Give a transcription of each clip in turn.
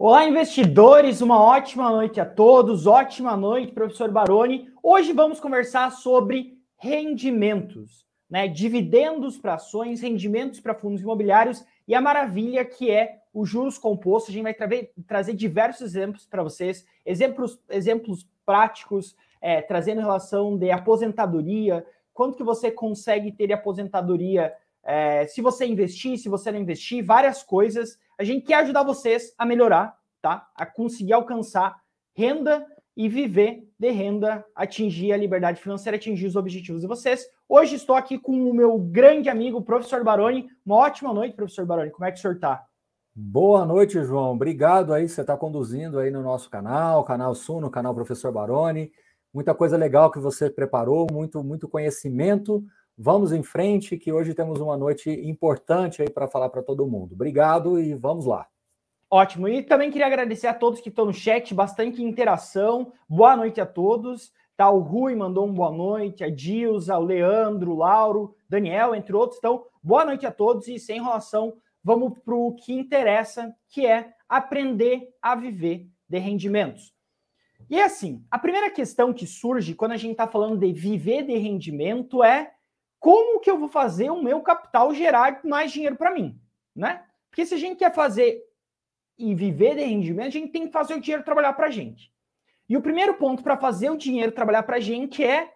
Olá, investidores, uma ótima noite a todos, ótima noite, professor Baroni. Hoje vamos conversar sobre rendimentos, né? Dividendos para ações, rendimentos para fundos imobiliários e a maravilha que é o juros composto. A gente vai tra trazer diversos exemplos para vocês, exemplos, exemplos práticos, é, trazendo relação de aposentadoria, quanto que você consegue ter aposentadoria é, se você investir, se você não investir, várias coisas. A gente quer ajudar vocês a melhorar, tá? A conseguir alcançar renda e viver de renda, atingir a liberdade financeira, atingir os objetivos de vocês. Hoje estou aqui com o meu grande amigo, professor Baroni. Uma ótima noite, professor Baroni. Como é que o senhor está? Boa noite, João. Obrigado aí, você está conduzindo aí no nosso canal, canal Suno, canal Professor Baroni. Muita coisa legal que você preparou, muito, muito conhecimento. Vamos em frente, que hoje temos uma noite importante aí para falar para todo mundo. Obrigado e vamos lá. Ótimo. E também queria agradecer a todos que estão no chat, bastante interação. Boa noite a todos. Tá, o Rui mandou um boa noite, a Dilza, o Leandro, o Lauro, Daniel, entre outros. Então, boa noite a todos e sem enrolação, vamos para o que interessa, que é aprender a viver de rendimentos. E é assim, a primeira questão que surge quando a gente está falando de viver de rendimento é como que eu vou fazer o meu capital gerar mais dinheiro para mim, né? Porque se a gente quer fazer e viver de rendimento, a gente tem que fazer o dinheiro trabalhar para a gente. E o primeiro ponto para fazer o dinheiro trabalhar para a gente é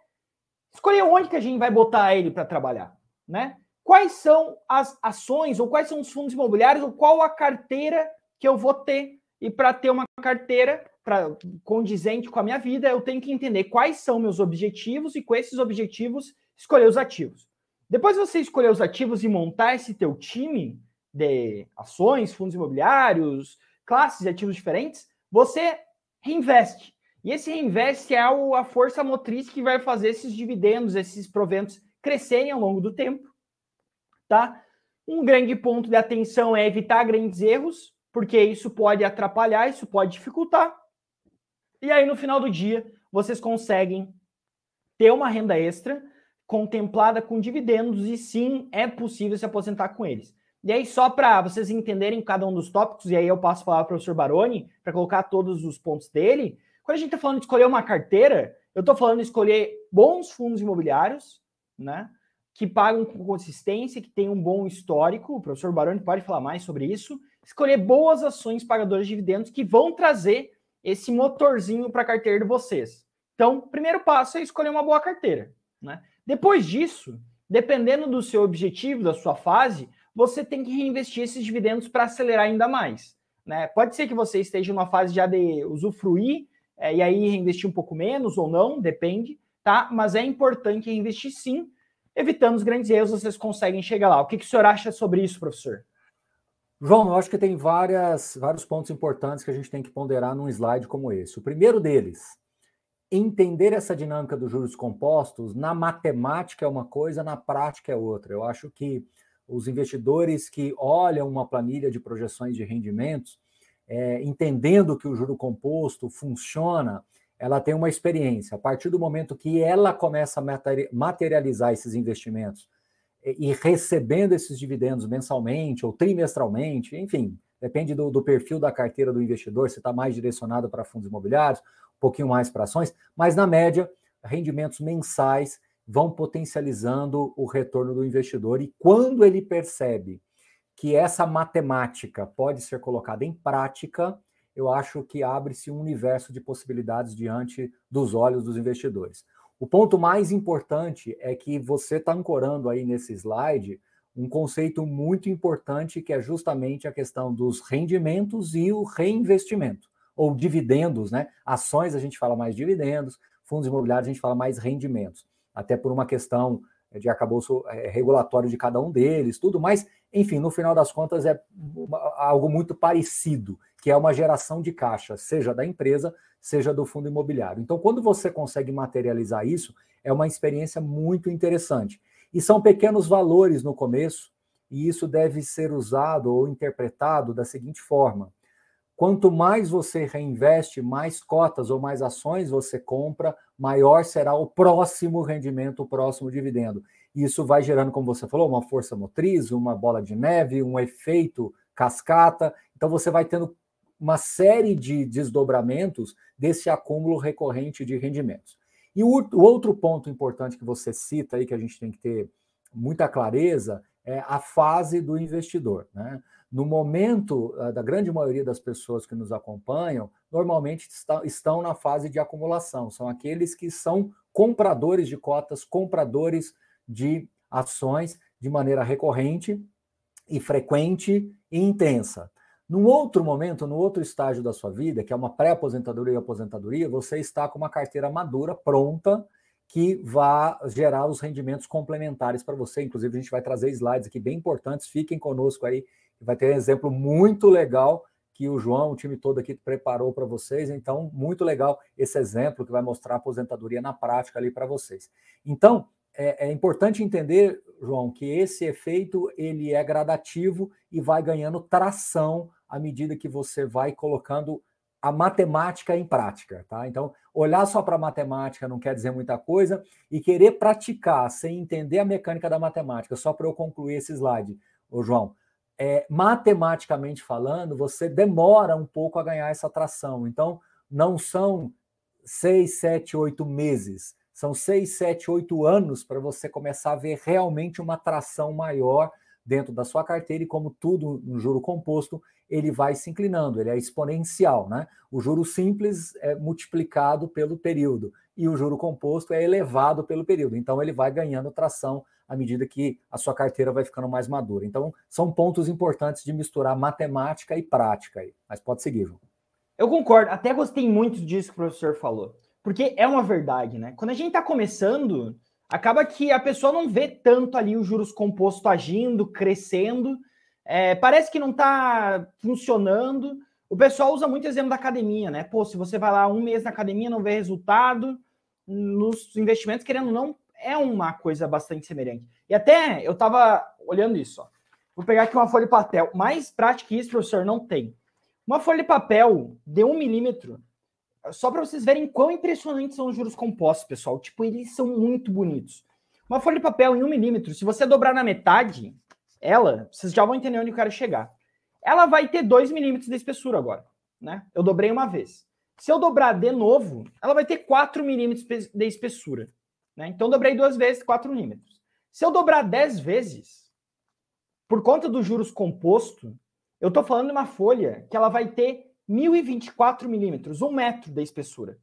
escolher onde que a gente vai botar ele para trabalhar, né? Quais são as ações ou quais são os fundos imobiliários ou qual a carteira que eu vou ter? E para ter uma carteira pra, condizente com a minha vida, eu tenho que entender quais são meus objetivos e com esses objetivos escolher os ativos. Depois de você escolher os ativos e montar esse teu time de ações, fundos imobiliários, classes de ativos diferentes, você reinveste. E esse reinveste é a força motriz que vai fazer esses dividendos, esses proventos crescerem ao longo do tempo, tá? Um grande ponto de atenção é evitar grandes erros, porque isso pode atrapalhar, isso pode dificultar. E aí no final do dia, vocês conseguem ter uma renda extra contemplada com dividendos e sim é possível se aposentar com eles. E aí, só para vocês entenderem cada um dos tópicos, e aí eu passo a palavra para o professor Baroni para colocar todos os pontos dele. Quando a gente está falando de escolher uma carteira, eu estou falando de escolher bons fundos imobiliários, né? Que pagam com consistência, que tem um bom histórico. O professor Baroni pode falar mais sobre isso. Escolher boas ações pagadoras de dividendos que vão trazer esse motorzinho para a carteira de vocês. Então, primeiro passo é escolher uma boa carteira, né? Depois disso, dependendo do seu objetivo, da sua fase, você tem que reinvestir esses dividendos para acelerar ainda mais. Né? Pode ser que você esteja numa fase já de usufruir é, e aí reinvestir um pouco menos ou não, depende, tá? Mas é importante reinvestir sim, evitando os grandes erros, vocês conseguem chegar lá. O que, que o senhor acha sobre isso, professor? João, eu acho que tem várias, vários pontos importantes que a gente tem que ponderar num slide como esse. O primeiro deles, entender essa dinâmica dos juros compostos na matemática é uma coisa, na prática é outra. Eu acho que os investidores que olham uma planilha de projeções de rendimentos, é, entendendo que o juro composto funciona, ela tem uma experiência. A partir do momento que ela começa a materializar esses investimentos e recebendo esses dividendos mensalmente ou trimestralmente, enfim, depende do, do perfil da carteira do investidor, se está mais direcionado para fundos imobiliários pouquinho mais para ações, mas na média, rendimentos mensais vão potencializando o retorno do investidor e quando ele percebe que essa matemática pode ser colocada em prática, eu acho que abre-se um universo de possibilidades diante dos olhos dos investidores. O ponto mais importante é que você está ancorando aí nesse slide um conceito muito importante que é justamente a questão dos rendimentos e o reinvestimento ou dividendos, né? Ações a gente fala mais dividendos, fundos imobiliários a gente fala mais rendimentos, até por uma questão de acabouço é, regulatório de cada um deles, tudo, mas, enfim, no final das contas é algo muito parecido, que é uma geração de caixa, seja da empresa, seja do fundo imobiliário. Então, quando você consegue materializar isso, é uma experiência muito interessante. E são pequenos valores no começo, e isso deve ser usado ou interpretado da seguinte forma: Quanto mais você reinveste, mais cotas ou mais ações você compra, maior será o próximo rendimento, o próximo dividendo. Isso vai gerando, como você falou, uma força motriz, uma bola de neve, um efeito cascata. Então você vai tendo uma série de desdobramentos desse acúmulo recorrente de rendimentos. E o, o outro ponto importante que você cita aí, que a gente tem que ter muita clareza, é a fase do investidor. Né? No momento uh, da grande maioria das pessoas que nos acompanham, normalmente está, estão na fase de acumulação. São aqueles que são compradores de cotas, compradores de ações de maneira recorrente e frequente e intensa. Num outro momento, no outro estágio da sua vida, que é uma pré-aposentadoria e aposentadoria, você está com uma carteira madura, pronta, que vai gerar os rendimentos complementares para você. Inclusive, a gente vai trazer slides aqui bem importantes. Fiquem conosco aí, vai ter um exemplo muito legal que o João, o time todo aqui preparou para vocês. Então, muito legal esse exemplo que vai mostrar a aposentadoria na prática ali para vocês. Então, é, é, importante entender, João, que esse efeito ele é gradativo e vai ganhando tração à medida que você vai colocando a matemática em prática, tá? Então, olhar só para a matemática não quer dizer muita coisa e querer praticar sem entender a mecânica da matemática, só para eu concluir esse slide, ô João, é, matematicamente falando, você demora um pouco a ganhar essa tração. Então, não são seis, sete, oito meses, são seis, sete, oito anos para você começar a ver realmente uma tração maior dentro da sua carteira e como tudo no juro composto, ele vai se inclinando, ele é exponencial, né? O juro simples é multiplicado pelo período e o juro composto é elevado pelo período. Então ele vai ganhando tração à medida que a sua carteira vai ficando mais madura. Então são pontos importantes de misturar matemática e prática aí. Mas pode seguir, João. Eu concordo, até gostei muito disso que o professor falou, porque é uma verdade, né? Quando a gente está começando, acaba que a pessoa não vê tanto ali os juros compostos agindo, crescendo, é, parece que não está funcionando. O pessoal usa muito exemplo da academia, né? Pô, se você vai lá um mês na academia não vê resultado, nos investimentos, querendo ou não, é uma coisa bastante semelhante. E até eu estava olhando isso, ó. Vou pegar aqui uma folha de papel. Mais prática que isso, professor, não tem. Uma folha de papel de um milímetro só para vocês verem quão impressionantes são os juros compostos, pessoal. Tipo, eles são muito bonitos. Uma folha de papel em um milímetro, se você dobrar na metade, ela, vocês já vão entender onde eu quero chegar. Ela vai ter 2 milímetros de espessura agora, né? Eu dobrei uma vez. Se eu dobrar de novo, ela vai ter 4 milímetros de espessura. Né? Então, dobrei duas vezes, 4 milímetros. Se eu dobrar 10 vezes, por conta dos juros composto, eu estou falando de uma folha que ela vai ter 1024 milímetros, um metro da espessura.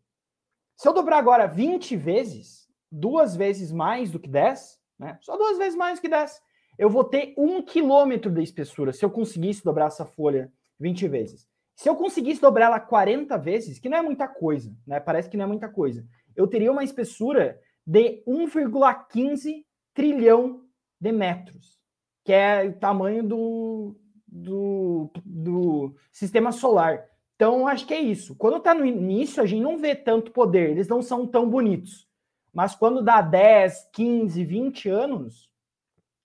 Se eu dobrar agora 20 vezes, duas vezes mais do que 10, né? Só duas vezes mais do que 10, eu vou ter um quilômetro de espessura se eu conseguisse dobrar essa folha 20 vezes. Se eu conseguisse dobrar ela 40 vezes, que não é muita coisa, né? Parece que não é muita coisa. Eu teria uma espessura de 1,15 trilhão de metros, que é o tamanho do, do, do sistema solar. Então, acho que é isso. Quando está no início, a gente não vê tanto poder, eles não são tão bonitos. Mas quando dá 10, 15, 20 anos,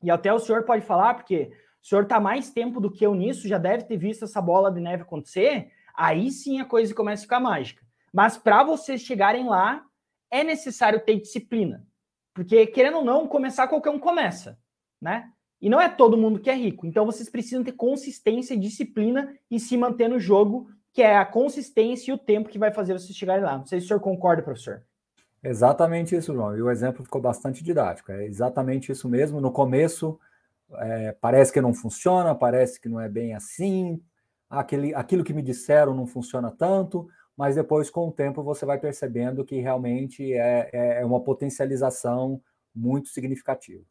e até o senhor pode falar, porque o senhor está mais tempo do que eu nisso, já deve ter visto essa bola de neve acontecer, aí sim a coisa começa a ficar mágica. Mas para vocês chegarem lá, é necessário ter disciplina. Porque, querendo ou não, começar qualquer um começa, né? E não é todo mundo que é rico. Então vocês precisam ter consistência, disciplina e se manter no jogo, que é a consistência e o tempo que vai fazer vocês chegarem lá. Não sei se o senhor concorda, professor. Exatamente isso, João. E o exemplo ficou bastante didático. É exatamente isso mesmo. No começo, é, parece que não funciona, parece que não é bem assim. Aquele, aquilo que me disseram não funciona tanto, mas depois, com o tempo, você vai percebendo que realmente é, é, é uma potencialização muito significativa.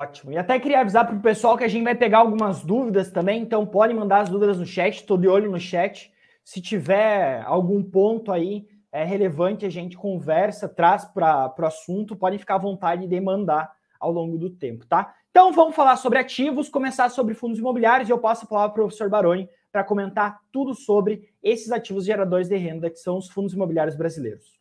Ótimo. E até queria avisar para o pessoal que a gente vai pegar algumas dúvidas também, então pode mandar as dúvidas no chat, estou de olho no chat. Se tiver algum ponto aí é relevante, a gente conversa, traz para o assunto, pode ficar à vontade de mandar ao longo do tempo, tá? Então vamos falar sobre ativos, começar sobre fundos imobiliários e eu passo a palavra para o professor Baroni para comentar tudo sobre esses ativos geradores de renda que são os fundos imobiliários brasileiros.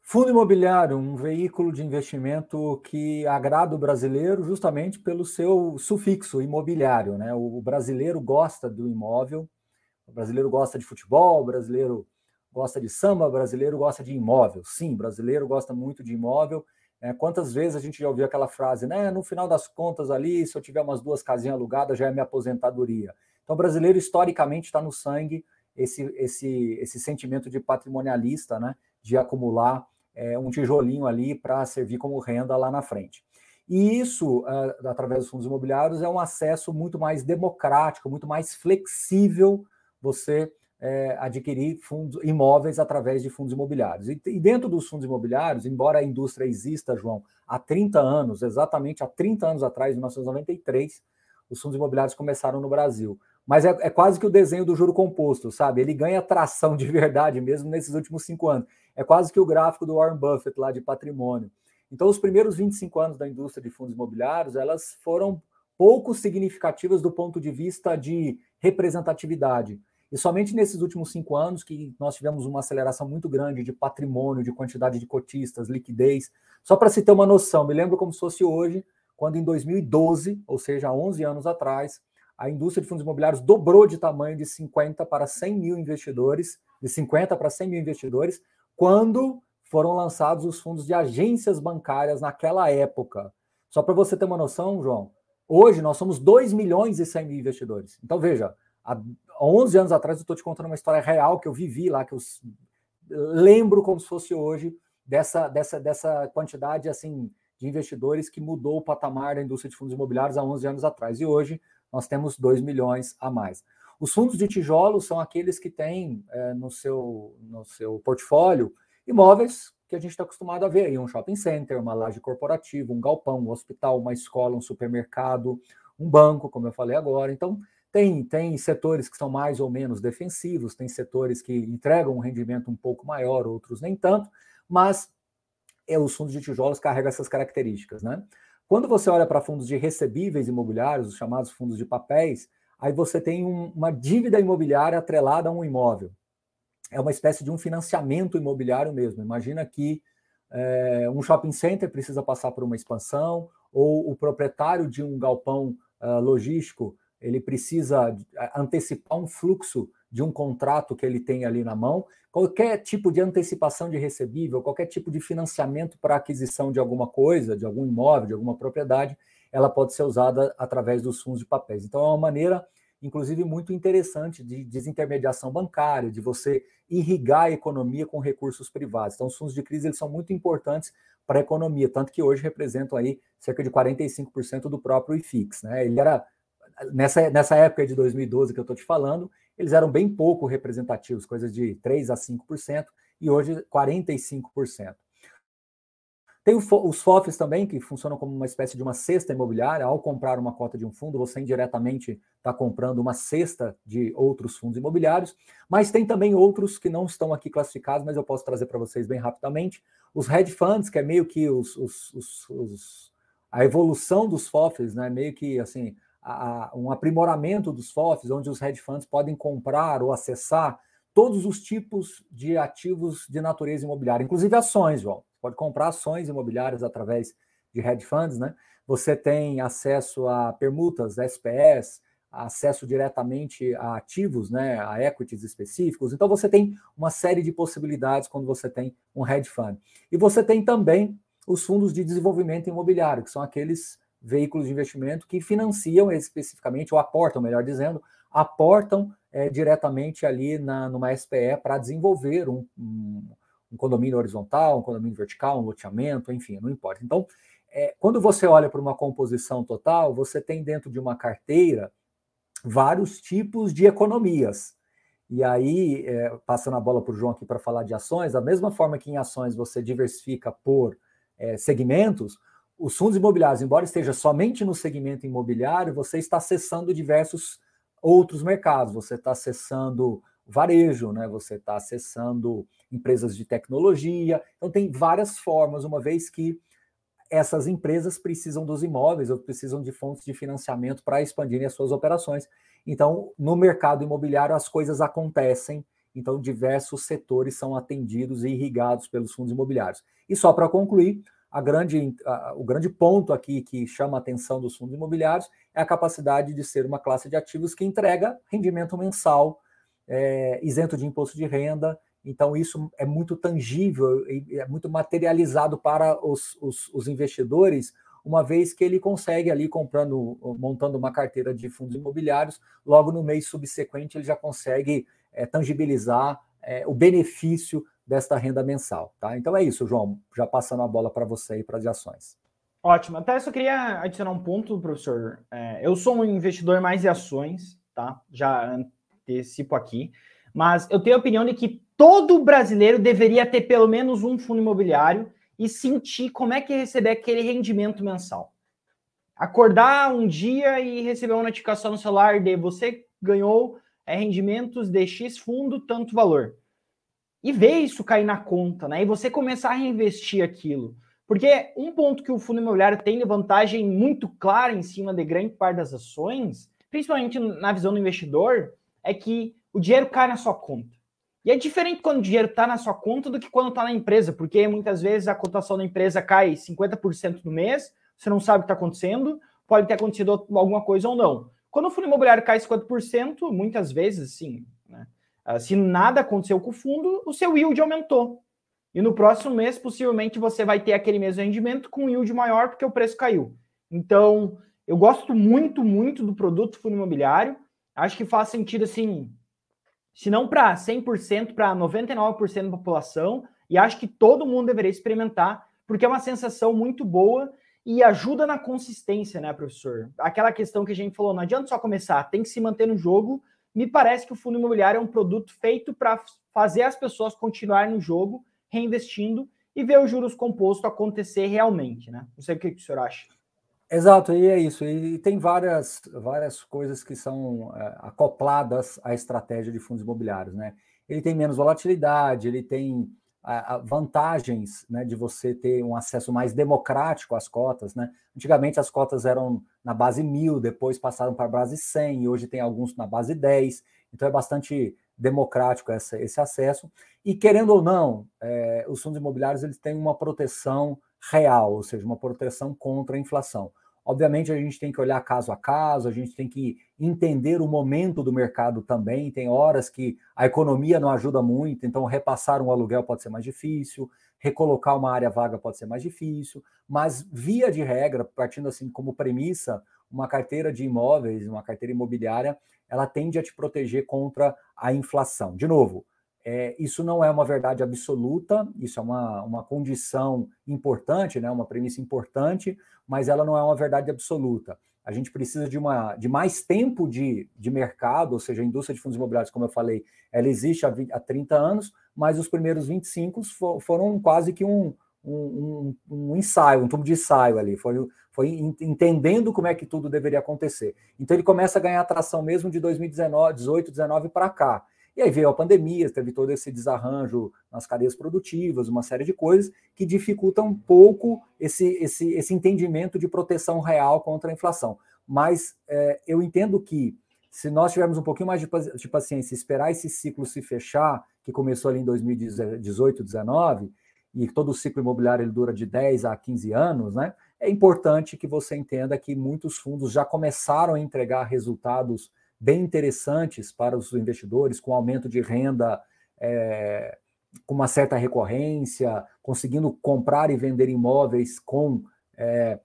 Fundo imobiliário, um veículo de investimento que agrada o brasileiro justamente pelo seu sufixo imobiliário. Né? O brasileiro gosta do imóvel, o brasileiro gosta de futebol, o brasileiro gosta de samba, brasileiro gosta de imóvel. Sim, brasileiro gosta muito de imóvel. É, quantas vezes a gente já ouviu aquela frase, né? No final das contas ali, se eu tiver umas duas casinhas alugadas, já é minha aposentadoria. Então, brasileiro, historicamente, está no sangue esse, esse, esse sentimento de patrimonialista, né? de acumular é, um tijolinho ali para servir como renda lá na frente. E isso, uh, através dos fundos imobiliários, é um acesso muito mais democrático, muito mais flexível você é, adquirir fundos imóveis através de fundos imobiliários. E, e, dentro dos fundos imobiliários, embora a indústria exista, João, há 30 anos, exatamente há 30 anos atrás, em 1993, os fundos imobiliários começaram no Brasil. Mas é, é quase que o desenho do juro composto, sabe? Ele ganha tração de verdade mesmo nesses últimos cinco anos. É quase que o gráfico do Warren Buffett lá de patrimônio. Então, os primeiros 25 anos da indústria de fundos imobiliários, elas foram pouco significativas do ponto de vista de representatividade. E somente nesses últimos cinco anos que nós tivemos uma aceleração muito grande de patrimônio, de quantidade de cotistas, liquidez. Só para se ter uma noção, me lembro como se fosse hoje, quando em 2012, ou seja, 11 anos atrás, a indústria de fundos imobiliários dobrou de tamanho de 50 para 100 mil investidores, de 50 para 100 mil investidores, quando foram lançados os fundos de agências bancárias naquela época. Só para você ter uma noção, João, hoje nós somos 2 milhões e 100 mil investidores. Então, veja, há 11 anos atrás eu estou te contando uma história real que eu vivi lá, que eu lembro como se fosse hoje, dessa, dessa, dessa quantidade assim de investidores que mudou o patamar da indústria de fundos imobiliários há 11 anos atrás. E hoje nós temos 2 milhões a mais. Os fundos de tijolo são aqueles que têm é, no, seu, no seu portfólio imóveis que a gente está acostumado a ver aí, um shopping center, uma laje corporativa, um galpão, um hospital, uma escola, um supermercado, um banco, como eu falei agora. Então, tem, tem setores que são mais ou menos defensivos, tem setores que entregam um rendimento um pouco maior, outros nem tanto, mas é, os fundos de tijolos carregam essas características, né? Quando você olha para fundos de recebíveis imobiliários, os chamados fundos de papéis, aí você tem um, uma dívida imobiliária atrelada a um imóvel. É uma espécie de um financiamento imobiliário mesmo. Imagina que é, um shopping center precisa passar por uma expansão, ou o proprietário de um galpão uh, logístico ele precisa antecipar um fluxo de um contrato que ele tem ali na mão. Qualquer tipo de antecipação de recebível, qualquer tipo de financiamento para aquisição de alguma coisa, de algum imóvel, de alguma propriedade, ela pode ser usada através dos fundos de papéis. Então, é uma maneira, inclusive, muito interessante de desintermediação bancária, de você irrigar a economia com recursos privados. Então, os fundos de crise eles são muito importantes para a economia, tanto que hoje representam aí cerca de 45% do próprio IFIX. Né? Ele era nessa, nessa época de 2012 que eu estou te falando, eles eram bem pouco representativos, coisas de 3 a 5%, e hoje 45%. Tem os FOFs também, que funcionam como uma espécie de uma cesta imobiliária. Ao comprar uma cota de um fundo, você indiretamente está comprando uma cesta de outros fundos imobiliários. Mas tem também outros que não estão aqui classificados, mas eu posso trazer para vocês bem rapidamente. Os hedge funds, que é meio que os, os, os, a evolução dos FOFs, né? meio que assim, a, um aprimoramento dos FOFs, onde os hedge funds podem comprar ou acessar todos os tipos de ativos de natureza imobiliária, inclusive ações, João. Pode comprar ações imobiliárias através de hedge funds, né? Você tem acesso a permutas, SPS, acesso diretamente a ativos, né, a equities específicos. Então você tem uma série de possibilidades quando você tem um hedge fund. E você tem também os fundos de desenvolvimento imobiliário, que são aqueles veículos de investimento que financiam especificamente, ou aportam, melhor dizendo, aportam é, diretamente ali na, numa SPE para desenvolver um, um, um, condomínio horizontal, um condomínio vertical, um loteamento, enfim, não importa. Então, é, quando você olha para uma composição total, você tem dentro de uma carteira vários tipos de economias. E aí, é, passando a bola para o João aqui para falar de ações, da mesma forma que em ações você diversifica por é, segmentos, os fundos imobiliários, embora esteja somente no segmento imobiliário, você está acessando diversos outros mercados. Você está acessando varejo, né? Você está acessando empresas de tecnologia. Então tem várias formas, uma vez que essas empresas precisam dos imóveis ou precisam de fontes de financiamento para expandirem as suas operações. Então, no mercado imobiliário as coisas acontecem. Então, diversos setores são atendidos e irrigados pelos fundos imobiliários. E só para concluir, a grande, a, o grande ponto aqui que chama a atenção dos fundos imobiliários é a capacidade de ser uma classe de ativos que entrega rendimento mensal, é, isento de imposto de renda. Então, isso é muito tangível é muito materializado para os, os, os investidores, uma vez que ele consegue ali comprando, montando uma carteira de fundos imobiliários, logo no mês subsequente ele já consegue é, tangibilizar é, o benefício desta renda mensal. Tá? Então é isso, João. Já passando a bola para você e para as ações. Ótimo. Até só queria adicionar um ponto, professor. É, eu sou um investidor mais de ações, tá? Já antecipo aqui. Mas eu tenho a opinião de que todo brasileiro deveria ter pelo menos um fundo imobiliário e sentir como é que é receber aquele rendimento mensal. Acordar um dia e receber uma notificação no celular de você ganhou é, rendimentos de X fundo, tanto valor. E ver isso cair na conta, né? E você começar a reinvestir aquilo. Porque um ponto que o fundo imobiliário tem de vantagem muito clara em cima de grande parte das ações, principalmente na visão do investidor, é que o dinheiro cai na sua conta. E é diferente quando o dinheiro está na sua conta do que quando está na empresa, porque muitas vezes a cotação da empresa cai 50% no mês, você não sabe o que está acontecendo, pode ter acontecido alguma coisa ou não. Quando o fundo imobiliário cai 50%, muitas vezes, sim, né? Ah, se nada aconteceu com o fundo, o seu yield aumentou. E no próximo mês, possivelmente, você vai ter aquele mesmo rendimento com yield maior, porque o preço caiu. Então, eu gosto muito, muito do produto fundo imobiliário. Acho que faz sentido, assim, se não para 100%, para 99% da população, e acho que todo mundo deveria experimentar, porque é uma sensação muito boa e ajuda na consistência, né, professor? Aquela questão que a gente falou, não adianta só começar, tem que se manter no jogo. Me parece que o fundo imobiliário é um produto feito para fazer as pessoas continuarem no jogo, reinvestindo e ver os juros compostos acontecer realmente, né? Não sei o que o senhor acha. Exato, e é isso. E tem várias, várias coisas que são é, acopladas à estratégia de fundos imobiliários, né? Ele tem menos volatilidade, ele tem vantagens né, de você ter um acesso mais democrático às cotas, né? Antigamente as cotas eram na base mil, depois passaram para a base 100, e hoje tem alguns na base 10, então é bastante democrático essa, esse acesso. E querendo ou não, é, os fundos imobiliários eles têm uma proteção real, ou seja, uma proteção contra a inflação. Obviamente, a gente tem que olhar caso a caso, a gente tem que entender o momento do mercado também. Tem horas que a economia não ajuda muito, então repassar um aluguel pode ser mais difícil, recolocar uma área vaga pode ser mais difícil, mas via de regra, partindo assim como premissa, uma carteira de imóveis, uma carteira imobiliária, ela tende a te proteger contra a inflação. De novo, é, isso não é uma verdade absoluta, isso é uma, uma condição importante, né, uma premissa importante, mas ela não é uma verdade absoluta. A gente precisa de, uma, de mais tempo de, de mercado, ou seja, a indústria de fundos imobiliários, como eu falei, ela existe há, 20, há 30 anos, mas os primeiros 25 for, foram quase que um, um, um, um, ensaio, um tubo de ensaio ali, foi, foi entendendo como é que tudo deveria acontecer. Então ele começa a ganhar atração mesmo de 2019, 18, 19 para cá. E aí veio a pandemia, teve todo esse desarranjo nas cadeias produtivas, uma série de coisas que dificultam um pouco esse, esse, esse entendimento de proteção real contra a inflação. Mas é, eu entendo que se nós tivermos um pouquinho mais de, paciência, esperar esse ciclo se fechar, que começou ali em 2018, 2019, e todo o ciclo imobiliário ele dura de 10 a 15 anos, né? É importante que você entenda que muitos fundos já começaram a entregar resultados bem interessantes para os investidores, com aumento de renda, é, com uma certa recorrência, conseguindo comprar e vender imóveis com é,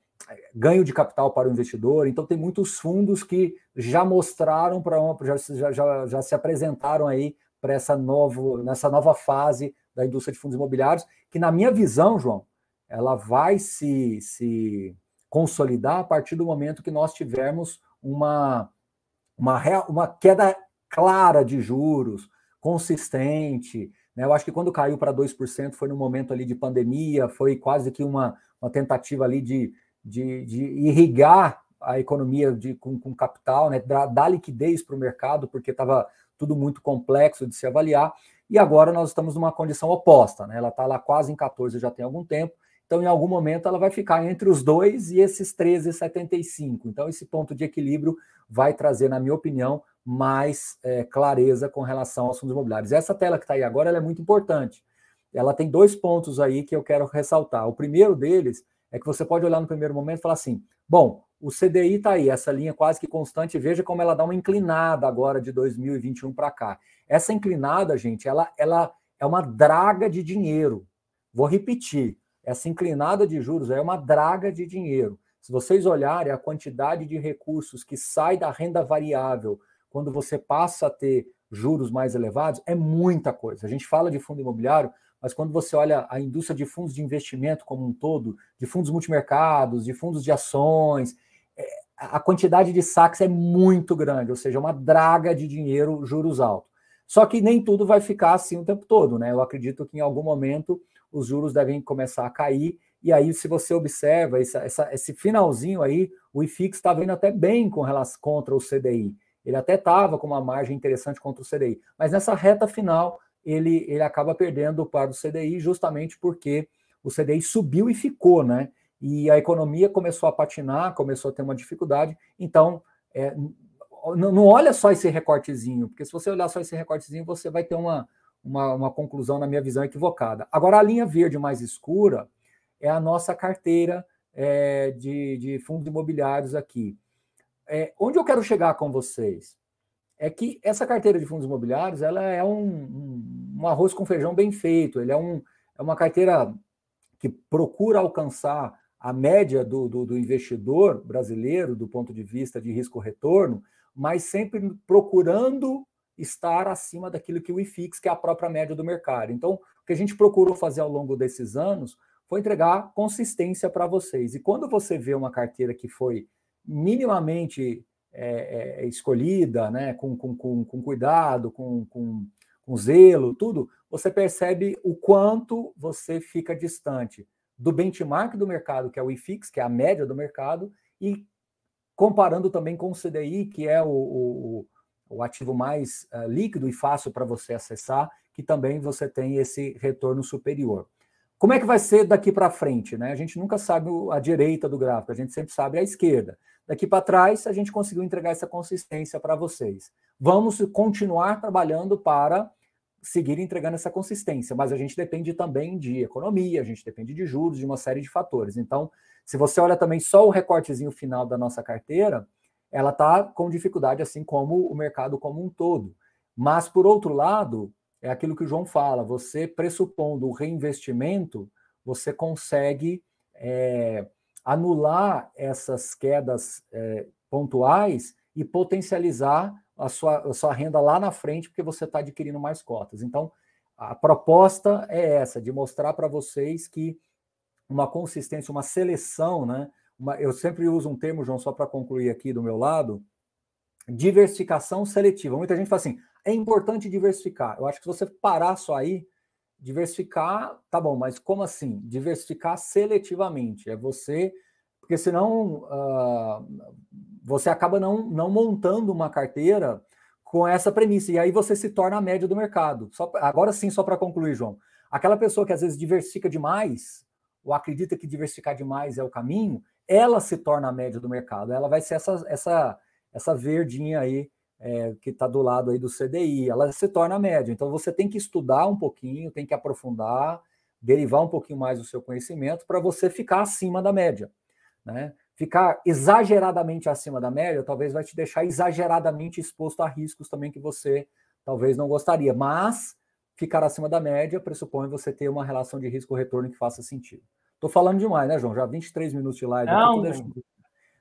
ganho de capital para o investidor. Então, tem muitos fundos que já mostraram para já, já, já se apresentaram aí para essa novo, nessa nova fase da indústria de fundos imobiliários, que, na minha visão, João, ela vai se, se consolidar a partir do momento que nós tivermos uma uma, uma queda clara de juros, consistente. Né? Eu acho que quando caiu para 2% foi no momento ali de pandemia, foi quase que uma, uma tentativa ali de, de, de irrigar a economia de, com, com capital, né? dar, dar liquidez para o mercado, porque estava tudo muito complexo de se avaliar. E agora nós estamos numa condição oposta, né? ela está lá quase em 14 já tem algum tempo, então, em algum momento, ela vai ficar entre os dois e esses 13,75. Então, esse ponto de equilíbrio vai trazer, na minha opinião, mais é, clareza com relação aos fundos imobiliários. Essa tela que está aí agora é muito importante. Ela tem dois pontos aí que eu quero ressaltar. O primeiro deles é que você pode olhar no primeiro momento e falar assim: bom, o CDI está aí, essa linha quase que constante, veja como ela dá uma inclinada agora de 2021 para cá. Essa inclinada, gente, ela, ela é uma draga de dinheiro. Vou repetir essa inclinada de juros é uma draga de dinheiro. Se vocês olharem a quantidade de recursos que sai da renda variável quando você passa a ter juros mais elevados, é muita coisa. A gente fala de fundo imobiliário, mas quando você olha a indústria de fundos de investimento como um todo, de fundos multimercados, de fundos de ações, é, a quantidade de saques é muito grande, ou seja, uma draga de dinheiro, juros altos. Só que nem tudo vai ficar assim o tempo todo, né? Eu acredito que em algum momento os juros devem começar a cair, e aí, se você observa essa, essa, esse finalzinho aí, o IFIX está vendo até bem com relação contra o CDI. Ele até estava com uma margem interessante contra o CDI, mas nessa reta final ele, ele acaba perdendo para o CDI justamente porque o CDI subiu e ficou, né? E a economia começou a patinar, começou a ter uma dificuldade. Então, é, não, não, olha só esse recortezinho, porque se você olhar só esse recortezinho, você vai ter uma, uma, uma conclusão, na minha visão, equivocada. Agora, a linha verde mais escura é a nossa carteira é, de, de fundos imobiliários aqui. É, onde eu quero chegar com vocês? é que essa carteira de fundos imobiliários ela é um, um, um arroz com feijão bem feito. Ele é, um, é uma carteira que procura alcançar a média do, do, do investidor brasileiro do ponto de vista de risco-retorno, mas sempre procurando estar acima daquilo que o IFIX, que é a própria média do mercado. Então, o que a gente procurou fazer ao longo desses anos foi entregar consistência para vocês. E quando você vê uma carteira que foi minimamente é, é, escolhida, né, com, com, com, com cuidado, com, com, com zelo, tudo, você percebe o quanto você fica distante do benchmark do mercado, que é o IFIX, que é a média do mercado, e comparando também com o CDI, que é o, o, o ativo mais uh, líquido e fácil para você acessar, que também você tem esse retorno superior. Como é que vai ser daqui para frente? Né? A gente nunca sabe a direita do gráfico, a gente sempre sabe a esquerda. Daqui para trás, a gente conseguiu entregar essa consistência para vocês. Vamos continuar trabalhando para seguir entregando essa consistência, mas a gente depende também de economia, a gente depende de juros, de uma série de fatores. Então, se você olha também só o recortezinho final da nossa carteira, ela está com dificuldade, assim como o mercado como um todo. Mas, por outro lado, é aquilo que o João fala: você pressupondo o reinvestimento, você consegue é, anular essas quedas é, pontuais e potencializar a sua, a sua renda lá na frente, porque você está adquirindo mais cotas. Então, a proposta é essa, de mostrar para vocês que uma consistência, uma seleção, né? Uma, eu sempre uso um termo, João, só para concluir aqui do meu lado, diversificação seletiva. Muita gente fala assim, é importante diversificar. Eu acho que se você parar só aí, Diversificar, tá bom, mas como assim? Diversificar seletivamente. É você. Porque senão uh, você acaba não, não montando uma carteira com essa premissa. E aí você se torna a média do mercado. Só, agora sim, só para concluir, João. Aquela pessoa que às vezes diversifica demais, ou acredita que diversificar demais é o caminho, ela se torna a média do mercado. Ela vai ser essa, essa, essa verdinha aí é, que está do lado aí do CDI, ela se torna média. Então você tem que estudar um pouquinho, tem que aprofundar, derivar um pouquinho mais do seu conhecimento para você ficar acima da média. Né? Ficar exageradamente acima da média talvez vai te deixar exageradamente exposto a riscos também que você talvez não gostaria. Mas ficar acima da média pressupõe você ter uma relação de risco-retorno que faça sentido. Estou falando demais, né, João? Já 23 minutos de live. Não,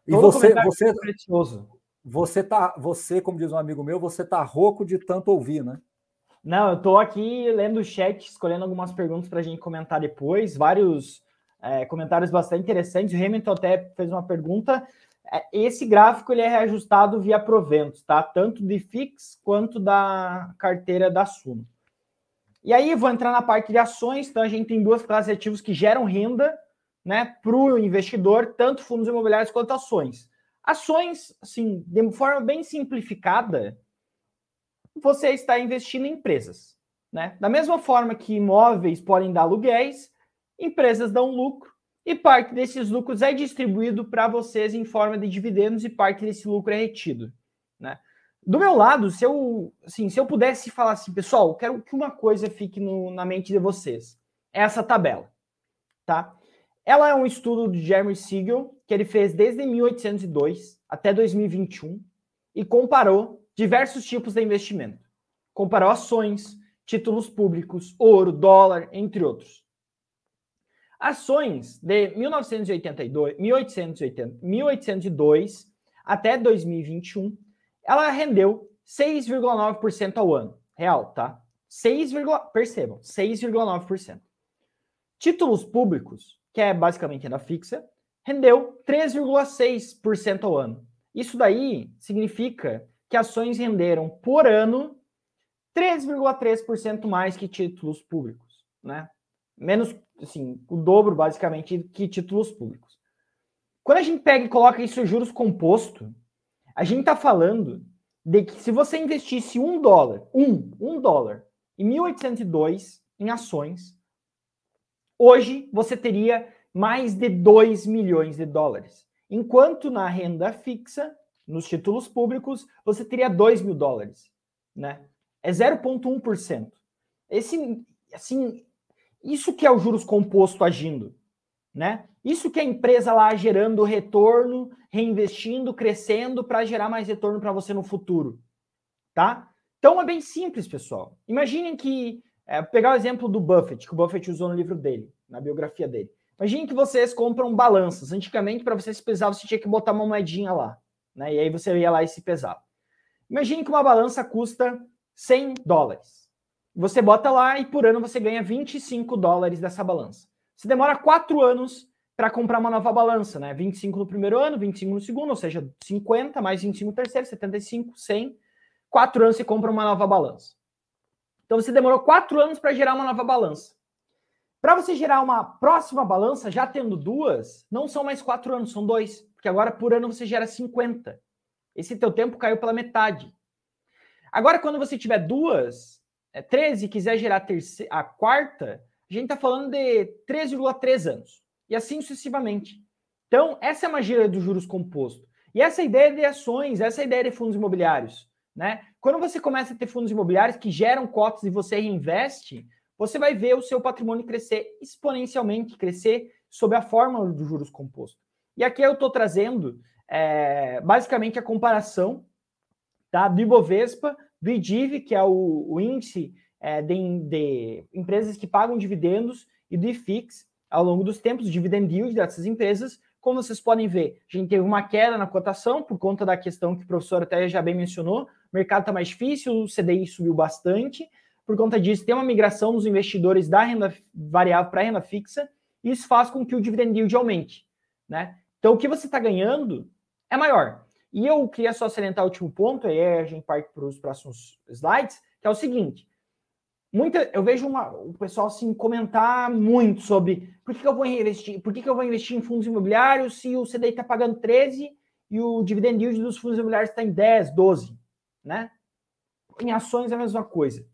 e você, você, é precioso. Você tá, você, como diz um amigo meu, você tá rouco de tanto ouvir, né? Não, eu tô aqui lendo o chat, escolhendo algumas perguntas para a gente comentar depois, vários é, comentários bastante interessantes. O Hamilton até fez uma pergunta. É, esse gráfico ele é reajustado via proventos, tá? Tanto de FIX quanto da carteira da Suno. E aí vou entrar na parte de ações. Então a gente tem duas classes de ativos que geram renda, né, para o investidor, tanto fundos imobiliários quanto ações. Ações, assim, de forma bem simplificada, você está investindo em empresas. Né? Da mesma forma que imóveis podem dar aluguéis, empresas dão lucro e parte desses lucros é distribuído para vocês em forma de dividendos e parte desse lucro é retido. Do meu lado, se eu, assim, se eu pudesse falar assim, pessoal, quero que uma coisa fique no, na mente de vocês. É essa tabela. Tá? Ela é um estudo de Jeremy Siegel, que ele fez desde 1802 até 2021 e comparou diversos tipos de investimento. Comparou ações, títulos públicos, ouro, dólar, entre outros. Ações de 1982, 1880, 1802 até 2021, ela rendeu 6,9% ao ano. Real, tá? 6, percebam, 6,9%. Títulos públicos, que é basicamente renda fixa, rendeu 3,6% ao ano. Isso daí significa que ações renderam por ano 3,3% mais que títulos públicos, né? Menos, assim, o dobro basicamente que títulos públicos. Quando a gente pega e coloca isso em juros composto, a gente está falando de que se você investisse um dólar, um, um dólar, em 1802 em ações, hoje você teria mais de 2 milhões de dólares. Enquanto na renda fixa, nos títulos públicos, você teria 2 mil dólares. Né? É 0,1%. Esse, assim, isso que é o juros composto agindo. Né? Isso que a empresa lá gerando retorno, reinvestindo, crescendo para gerar mais retorno para você no futuro. Tá? Então é bem simples, pessoal. Imaginem que, é, pegar o exemplo do Buffett, que o Buffett usou no livro dele, na biografia dele. Imaginem que vocês compram balanças. Antigamente, para você se pesar, você tinha que botar uma moedinha lá. Né? E aí você ia lá e se pesava. Imagine que uma balança custa 100 dólares. Você bota lá e por ano você ganha 25 dólares dessa balança. Você demora quatro anos para comprar uma nova balança, né? 25 no primeiro ano, 25 no segundo, ou seja, 50 mais 25 no terceiro, 75, 100 quatro anos você compra uma nova balança. Então você demorou quatro anos para gerar uma nova balança. Para você gerar uma próxima balança, já tendo duas, não são mais quatro anos, são dois. Porque agora por ano você gera 50. Esse teu tempo caiu pela metade. Agora, quando você tiver duas, é, 13 e quiser gerar a, terceira, a quarta, a gente está falando de 3,3 anos. E assim sucessivamente. Então, essa é a magia dos juros composto. E essa ideia de ações, essa ideia de fundos imobiliários. Né? Quando você começa a ter fundos imobiliários que geram cotas e você reinveste, você vai ver o seu patrimônio crescer exponencialmente, crescer sob a fórmula dos juros compostos. E aqui eu estou trazendo é, basicamente a comparação tá, do Ibovespa, do IDIV, que é o, o índice é, de, de, empresas que pagam dividendos, e do IFIX, ao longo dos tempos, o dividend yield dessas empresas, como vocês podem ver, a gente teve uma queda na cotação por conta da questão que o professor até já bem mencionou. O mercado está mais difícil, o CDI subiu bastante. Por conta disso, tem uma migração dos investidores da renda variável para a renda fixa, e isso faz com que o dividend yield aumente. Né? Então, o que você está ganhando é maior. E eu queria só salientar o último ponto, aí a gente parte para os próximos slides, que é o seguinte: muita, eu vejo uma, o pessoal assim comentar muito sobre por que, que eu vou investir, por que, que eu vou investir em fundos imobiliários se o CDI está pagando 13 e o dividend yield dos fundos imobiliários está em 10, 12, né? Em ações é a mesma coisa.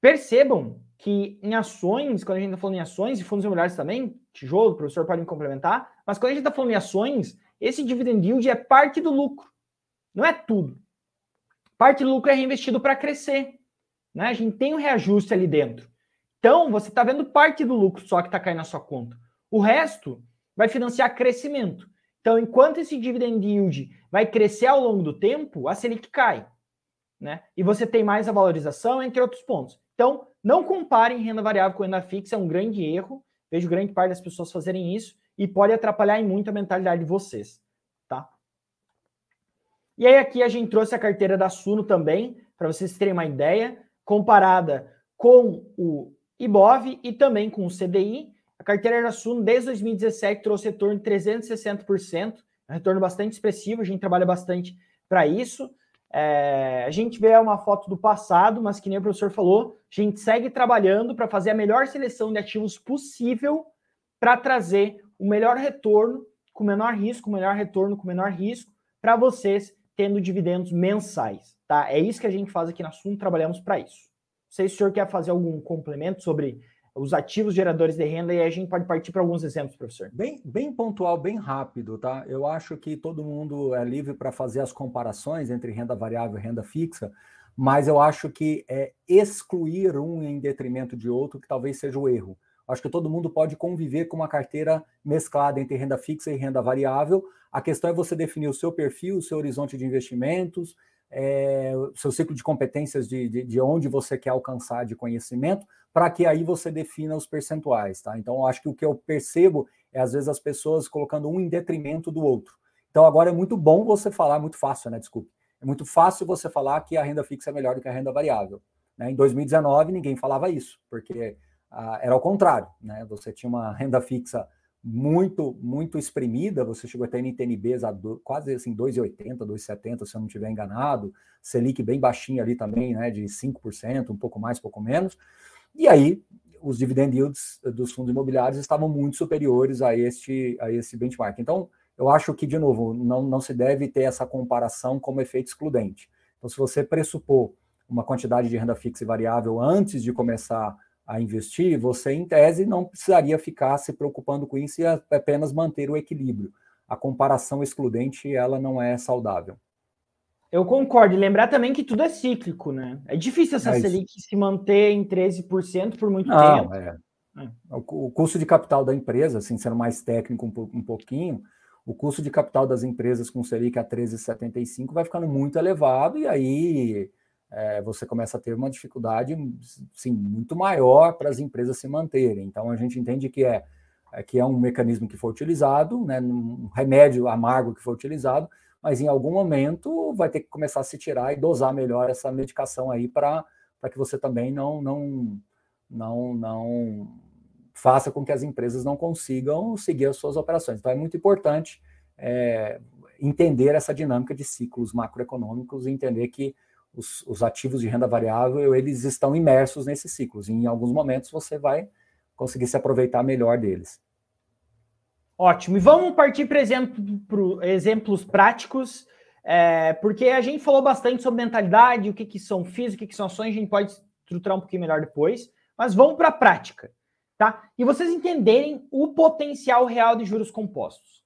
Percebam que em ações, quando a gente está falando em ações e fundos imobiliários também, tijolo, o professor pode me complementar, mas quando a gente está falando em ações, esse dividend yield é parte do lucro, não é tudo. Parte do lucro é reinvestido para crescer. Né? A gente tem um reajuste ali dentro. Então, você está vendo parte do lucro só que está caindo na sua conta. O resto vai financiar crescimento. Então, enquanto esse dividend yield vai crescer ao longo do tempo, a Selic cai. Né? E você tem mais a valorização, entre outros pontos. Então, não comparem renda variável com renda fixa, é um grande erro. Vejo grande parte das pessoas fazerem isso e pode atrapalhar em muito a mentalidade de vocês, tá? E aí aqui a gente trouxe a carteira da Suno também, para vocês terem uma ideia comparada com o IBOV e também com o CDI. A carteira da desde 2017, trouxe retorno de 360%, um retorno bastante expressivo, a gente trabalha bastante para isso. É, a gente vê uma foto do passado, mas que nem o professor falou, a gente segue trabalhando para fazer a melhor seleção de ativos possível para trazer o melhor retorno, com menor risco, o melhor retorno com menor risco, para vocês tendo dividendos mensais. Tá? É isso que a gente faz aqui na Suno, trabalhamos para isso. Não sei se o senhor quer fazer algum complemento sobre os ativos geradores de renda e a gente pode partir para alguns exemplos, professor. Bem, bem pontual, bem rápido, tá? Eu acho que todo mundo é livre para fazer as comparações entre renda variável e renda fixa, mas eu acho que é excluir um em detrimento de outro que talvez seja o erro. Acho que todo mundo pode conviver com uma carteira mesclada entre renda fixa e renda variável. A questão é você definir o seu perfil, o seu horizonte de investimentos, é, seu ciclo de competências de, de, de, onde você quer alcançar de conhecimento, para que aí você defina os percentuais, tá? Então, acho que o que eu percebo é, às vezes, as pessoas colocando um em detrimento do outro. Então, agora é muito bom você falar, muito fácil, né? Desculpe. É muito fácil você falar que a renda fixa é melhor do que a renda variável. Né? Em 2019, ninguém falava isso, porque ah, era ao contrário, né? Você tinha uma renda fixa muito, muito exprimida, você chegou a ter NTNBs a do, quase assim 2,80, 2,70, se eu não estiver enganado, Selic bem baixinho ali também, né, de 5%, um pouco mais, pouco menos, e aí os dividend yields dos fundos imobiliários estavam muito superiores a este, a esse benchmark. Então, eu acho que, de novo, não, não se deve ter essa comparação como efeito excludente. Então, se você pressupor uma quantidade de renda fixa e variável antes de começar a investir, você, em tese, não precisaria ficar se preocupando com isso e apenas manter o equilíbrio. A comparação excludente, ela não é saudável. Eu concordo. E lembrar também que tudo é cíclico, né? É difícil essa é Selic se manter em 13% por muito não, tempo. É. É. O, custo de capital da empresa, assim, sendo mais técnico um, um pouquinho, o custo de capital das empresas com Selic a 13,75 vai ficando muito elevado e aí é, você começa a ter uma dificuldade sim, muito maior para as empresas se manterem. Então a gente entende que é, é, que é um mecanismo que foi utilizado, né, um remédio amargo que foi utilizado, mas em algum momento vai ter que começar a se tirar e dosar melhor essa medicação aí para que você também não, não, não, não faça com que as empresas não consigam seguir as suas operações. Então é muito importante é, entender essa dinâmica de ciclos macroeconômicos e entender que os, os, ativos de renda variável, eles estão imersos nesses ciclos. E em alguns momentos você vai conseguir se aproveitar melhor deles. Ótimo. E vamos partir para exemplo, exemplos práticos, é, porque a gente falou bastante sobre mentalidade, o que, que são FIIs, o que, que são ações, a gente pode estruturar um pouquinho melhor depois, mas vamos para a prática, tá? E vocês entenderem o potencial real de juros compostos.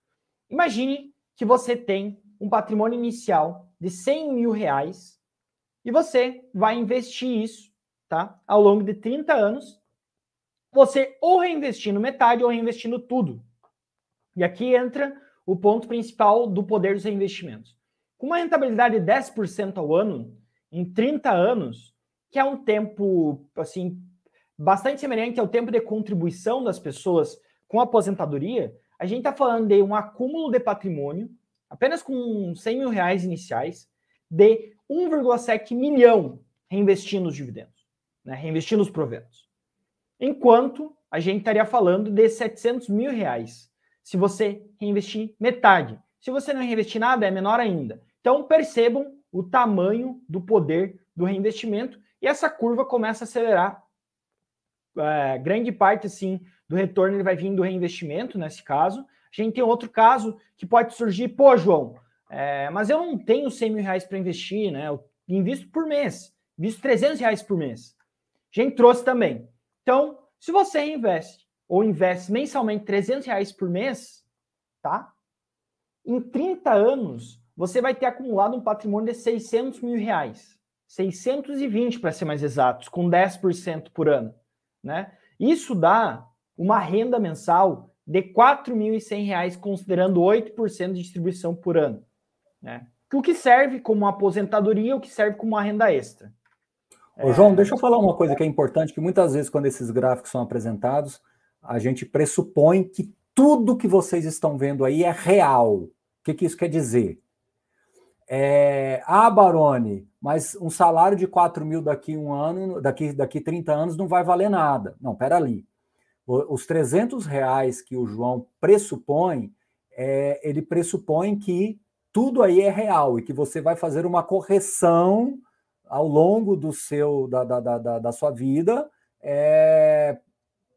Imagine que você tem um patrimônio inicial de 100 mil reais e você vai investir isso, tá? Ao longo de 30 anos, você ou reinvestindo metade ou reinvestindo tudo. E aqui entra o ponto principal do poder dos reinvestimentos. Com uma rentabilidade de 10% ao ano, em 30 anos, que é um tempo, assim, bastante semelhante ao tempo de contribuição das pessoas com a aposentadoria, a gente está falando de um acúmulo de patrimônio, apenas com 100 mil reais iniciais, de 1,7 milhão reinvestindo os dividendos, né, reinvestindo os proventos. Enquanto a gente estaria falando de 700 mil reais se você reinvestir metade. Se você não reinvestir nada, é menor ainda. Então percebam o tamanho do poder do reinvestimento e essa curva começa a acelerar. É, grande parte, assim, do retorno ele vai vir do reinvestimento, nesse caso. A gente tem outro caso que pode surgir, pô, João, é, mas eu não tenho 100 mil reais para investir, né? Eu invisto por mês, invisto 300 reais por mês. Gente trouxe também. Então, se você investe ou investe mensalmente 300 reais por mês, tá? Em 30 anos, você vai ter acumulado um patrimônio de 600 mil reais. 620 para ser mais exatos, com 10% por ano, né? Isso dá uma renda mensal de R$ 4.100, considerando 8% de distribuição por ano. Né? O que serve como aposentadoria, o que serve como uma renda extra. Ô, João, é... deixa eu falar uma coisa que é importante, que muitas vezes quando esses gráficos são apresentados, a gente pressupõe que tudo que vocês estão vendo aí é real. O que, que isso quer dizer? É, ah, Barone, mas um salário de 4 mil daqui um ano, daqui, daqui 30 anos não vai valer nada. Não, pera ali. Os 300 reais que o João pressupõe, é, ele pressupõe que tudo aí é real e que você vai fazer uma correção ao longo do seu da, da, da, da sua vida é,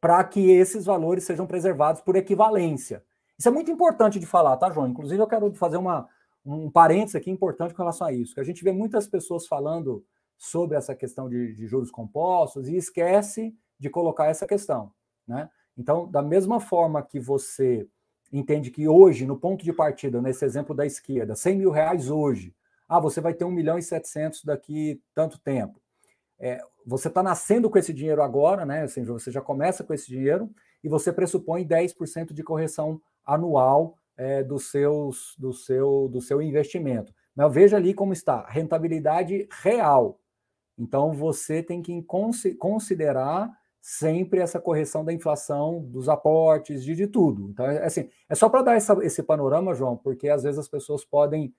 para que esses valores sejam preservados por equivalência. Isso é muito importante de falar, tá, João? Inclusive, eu quero fazer uma, um parênteses aqui importante com relação a isso, que a gente vê muitas pessoas falando sobre essa questão de, de juros compostos e esquece de colocar essa questão, né? Então, da mesma forma que você entende que hoje, no ponto de partida, nesse exemplo da esquerda, 100 mil reais hoje, ah, você vai ter 1 milhão e 700 daqui tanto tempo. É, você está nascendo com esse dinheiro agora, né? Seja, você já começa com esse dinheiro e você pressupõe 10% de correção anual é, dos seus, do, seu, do seu investimento. Mas veja ali como está, rentabilidade real. Então você tem que considerar sempre essa correção da inflação, dos aportes, de, de tudo. Então, é assim, é só para dar essa, esse panorama, João, porque às vezes as pessoas podem.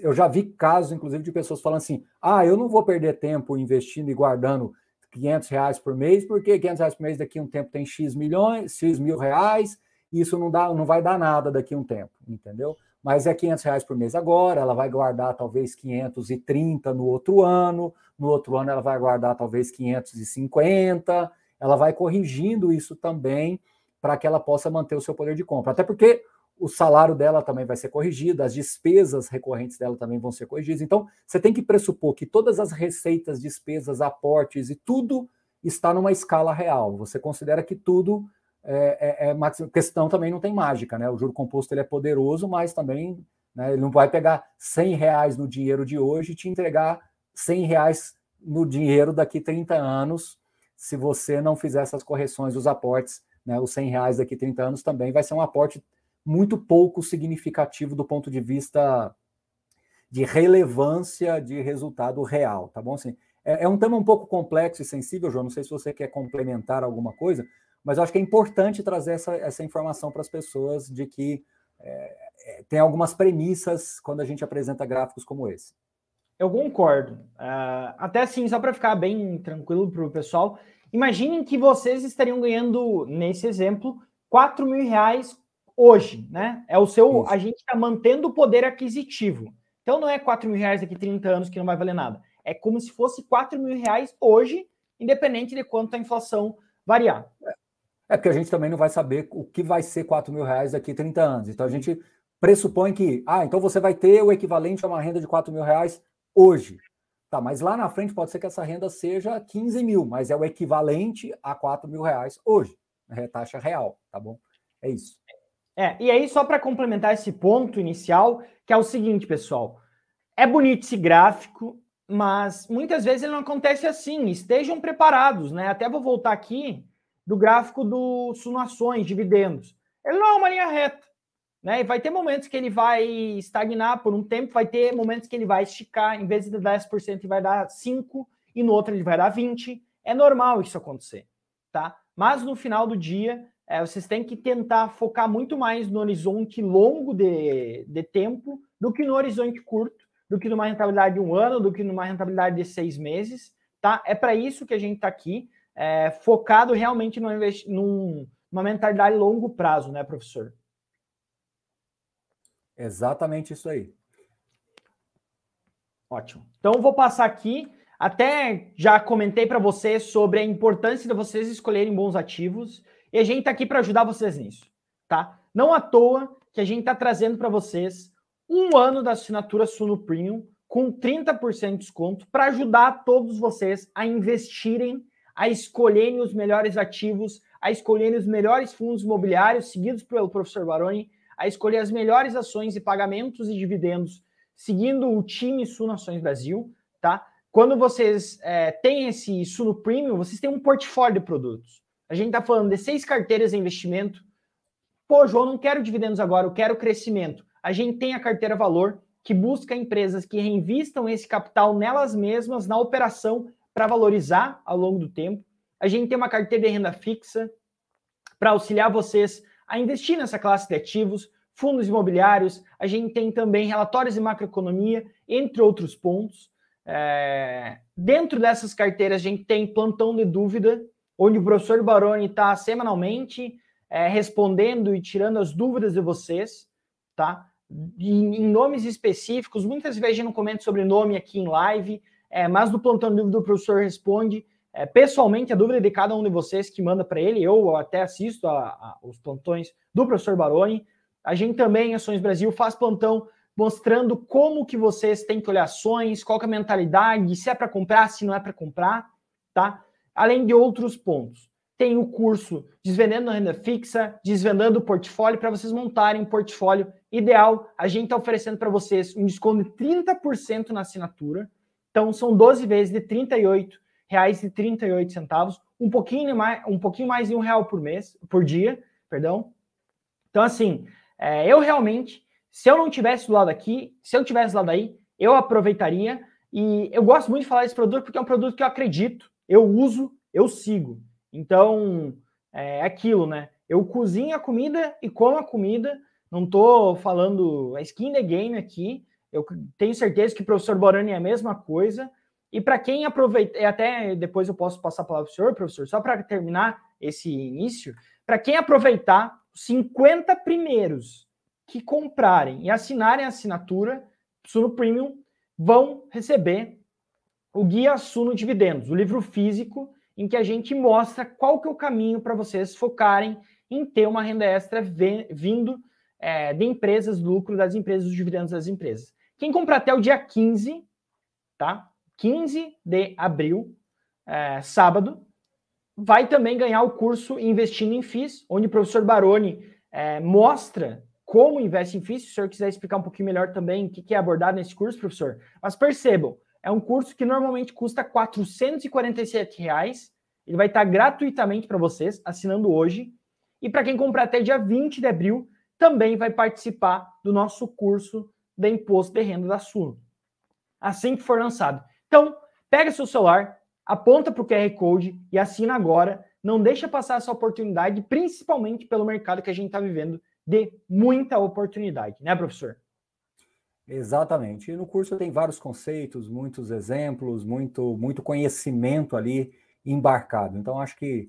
Eu já vi casos, inclusive, de pessoas falando assim: ah, eu não vou perder tempo investindo e guardando 500 reais por mês, porque 500 reais por mês daqui a um tempo tem X milhões, X mil reais, e isso não, dá, não vai dar nada daqui a um tempo, entendeu? Mas é 500 reais por mês agora, ela vai guardar talvez 530 no outro ano, no outro ano ela vai guardar talvez 550, ela vai corrigindo isso também para que ela possa manter o seu poder de compra. Até porque o salário dela também vai ser corrigido, as despesas recorrentes dela também vão ser corrigidas. Então, você tem que pressupor que todas as receitas, despesas, aportes e tudo está numa escala real. Você considera que tudo é, é, é questão também não tem mágica, né? O juro composto ele é poderoso, mas também né, ele não vai pegar 100 reais no dinheiro de hoje e te entregar 100 reais no dinheiro daqui 30 anos, se você não fizer essas correções dos aportes, né? Os 100 reais daqui 30 anos também vai ser um aporte muito pouco significativo do ponto de vista de relevância de resultado real, tá bom? Assim, é, é, um tema um pouco complexo e sensível, João. Não sei se você quer complementar alguma coisa, mas eu acho que é importante trazer essa, essa informação para as pessoas de que é, é, tem algumas premissas quando a gente apresenta gráficos como esse. Eu concordo. Uh, até assim, só para ficar bem tranquilo para o pessoal, imaginem que vocês estariam ganhando, nesse exemplo, 4 mil reais hoje, né? É o seu. Isso. A gente está mantendo o poder aquisitivo. Então não é 4 mil reais daqui 30 anos que não vai valer nada. É como se fosse 4 mil reais hoje, independente de quanto a inflação variar. É porque a gente também não vai saber o que vai ser 4 mil reais daqui 30 anos. Então a gente pressupõe que, ah, então você vai ter o equivalente a uma renda de 4 mil reais hoje. Tá, mas lá na frente pode ser que essa renda seja 15 mil, mas é o equivalente a 4 mil reais hoje. É taxa real, tá bom? É isso. É, e aí, só para complementar esse ponto inicial, que é o seguinte, pessoal. É bonito esse gráfico, mas muitas vezes ele não acontece assim. Estejam preparados, né? Até vou voltar aqui do gráfico do Sunações, dividendos. Ele não é uma linha reta, né? E vai ter momentos que ele vai estagnar por um tempo, vai ter momentos que ele vai esticar, em vez de 10%, ele vai dar 5%, e no outro ele vai dar 20%. É normal isso acontecer, tá? Mas no final do dia, é, vocês têm que tentar focar muito mais no horizonte longo de, de tempo do que no horizonte curto, do que numa rentabilidade de um ano, do que numa rentabilidade de seis meses, tá? É para isso que a gente está aqui, é, focado realmente no num, numa mentalidade longo prazo, né, professor? Exatamente isso aí. Ótimo. Então, vou passar aqui. Até já comentei para vocês sobre a importância de vocês escolherem bons ativos. E a gente está aqui para ajudar vocês nisso, tá? Não à toa que a gente está trazendo para vocês um ano da assinatura Suno Premium com 30% de desconto para ajudar todos vocês a investirem, a escolherem os melhores ativos, a escolherem os melhores fundos imobiliários seguidos pelo professor Baroni, a escolher as melhores ações e pagamentos e dividendos seguindo o time Suno Ações Brasil, tá? Quando vocês é, têm esse Suno Premium, vocês têm um portfólio de produtos. A gente está falando de seis carteiras de investimento. Pô, João, não quero dividendos agora, eu quero crescimento. A gente tem a carteira valor, que busca empresas que reinvistam esse capital nelas mesmas, na operação, para valorizar ao longo do tempo. A gente tem uma carteira de renda fixa para auxiliar vocês a investir nessa classe de ativos, fundos imobiliários. A gente tem também relatórios de macroeconomia, entre outros pontos. É... Dentro dessas carteiras, a gente tem plantão de dúvida, onde o professor Baroni está semanalmente é, respondendo e tirando as dúvidas de vocês, tá? Em, em, nomes específicos, muitas vezes gente não comenta sobre nome aqui em live, é, mas no plantão de dúvida o professor responde é, pessoalmente a dúvida de cada um de vocês que manda para ele, eu até assisto a, a, os plantões do professor Baroni. A gente também, Ações Brasil, faz plantão mostrando como que vocês têm que olhar ações, qual é a mentalidade, se é para comprar, se não é para comprar, tá? além de outros pontos. Tem o curso Desvendando a Renda Fixa, Desvendando o Portfólio, para vocês montarem um portfólio ideal. A gente está oferecendo para vocês um desconto de 30% na assinatura. Então, são 12 vezes de R$ 38,38, um pouquinho mais, um pouquinho mais de um real por mês, por dia, perdão. Então, assim, é, eu realmente, Se eu não tivesse do lado aqui, se eu tivesse do lado aí, eu aproveitaria. E eu gosto muito de falar desse produto porque é um produto que eu acredito, eu uso, eu sigo. Então, é aquilo, né? Eu cozinho a comida e como a comida. Não estou falando a skin the game aqui. Eu tenho certeza que o professor Borani é a mesma coisa. E para quem aproveita, até depois eu posso passar a palavra para o senhor, professor, só para terminar esse início, para quem aproveitar os 50 primeiros que comprarem e assinarem a assinatura Suno Premium vão receber o Guia Suno Dividendos, o livro físico em que a gente mostra qual que é o caminho para vocês focarem em ter uma renda extra vindo é, de empresas, lucro das empresas, dos dividendos das empresas. Quem comprar até o dia 15, tá? 15 de abril, é, sábado, vai também ganhar o curso Investindo em FIIs, onde o professor Baroni é, mostra como investe em FIIs. Se o senhor quiser explicar um pouquinho melhor também o que é abordado nesse curso, professor. Mas percebam, é um curso que normalmente custa 447 reais. Ele vai estar gratuitamente para vocês, assinando hoje. E para quem comprar até dia 20 de abril, também vai participar do nosso curso de imposto de renda da Suno. Assim que for lançado. Então, pega seu celular, aponta para o QR Code e assina agora. Não deixa passar essa oportunidade, principalmente pelo mercado que a gente está vivendo, de muita oportunidade, né, professor? Exatamente. E no curso tem vários conceitos, muitos exemplos, muito, muito conhecimento ali embarcado. Então, acho que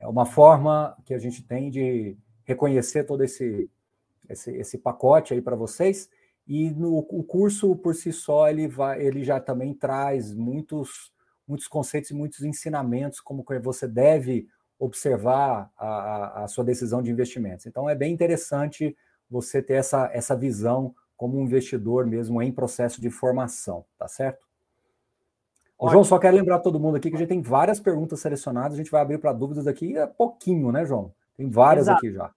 é uma forma que a gente tem de reconhecer todo esse, esse, esse pacote aí para vocês e no, o curso por si só ele vai, ele já também traz muitos muitos conceitos e muitos ensinamentos como que você deve observar a, a, sua decisão de investimentos. Então é bem interessante você ter essa, essa visão como um investidor mesmo em processo de formação, tá certo? João, só quero lembrar todo mundo aqui que a gente tem várias perguntas selecionadas, a gente vai abrir para dúvidas aqui a pouquinho, né, João? Tem várias Exato. aqui já.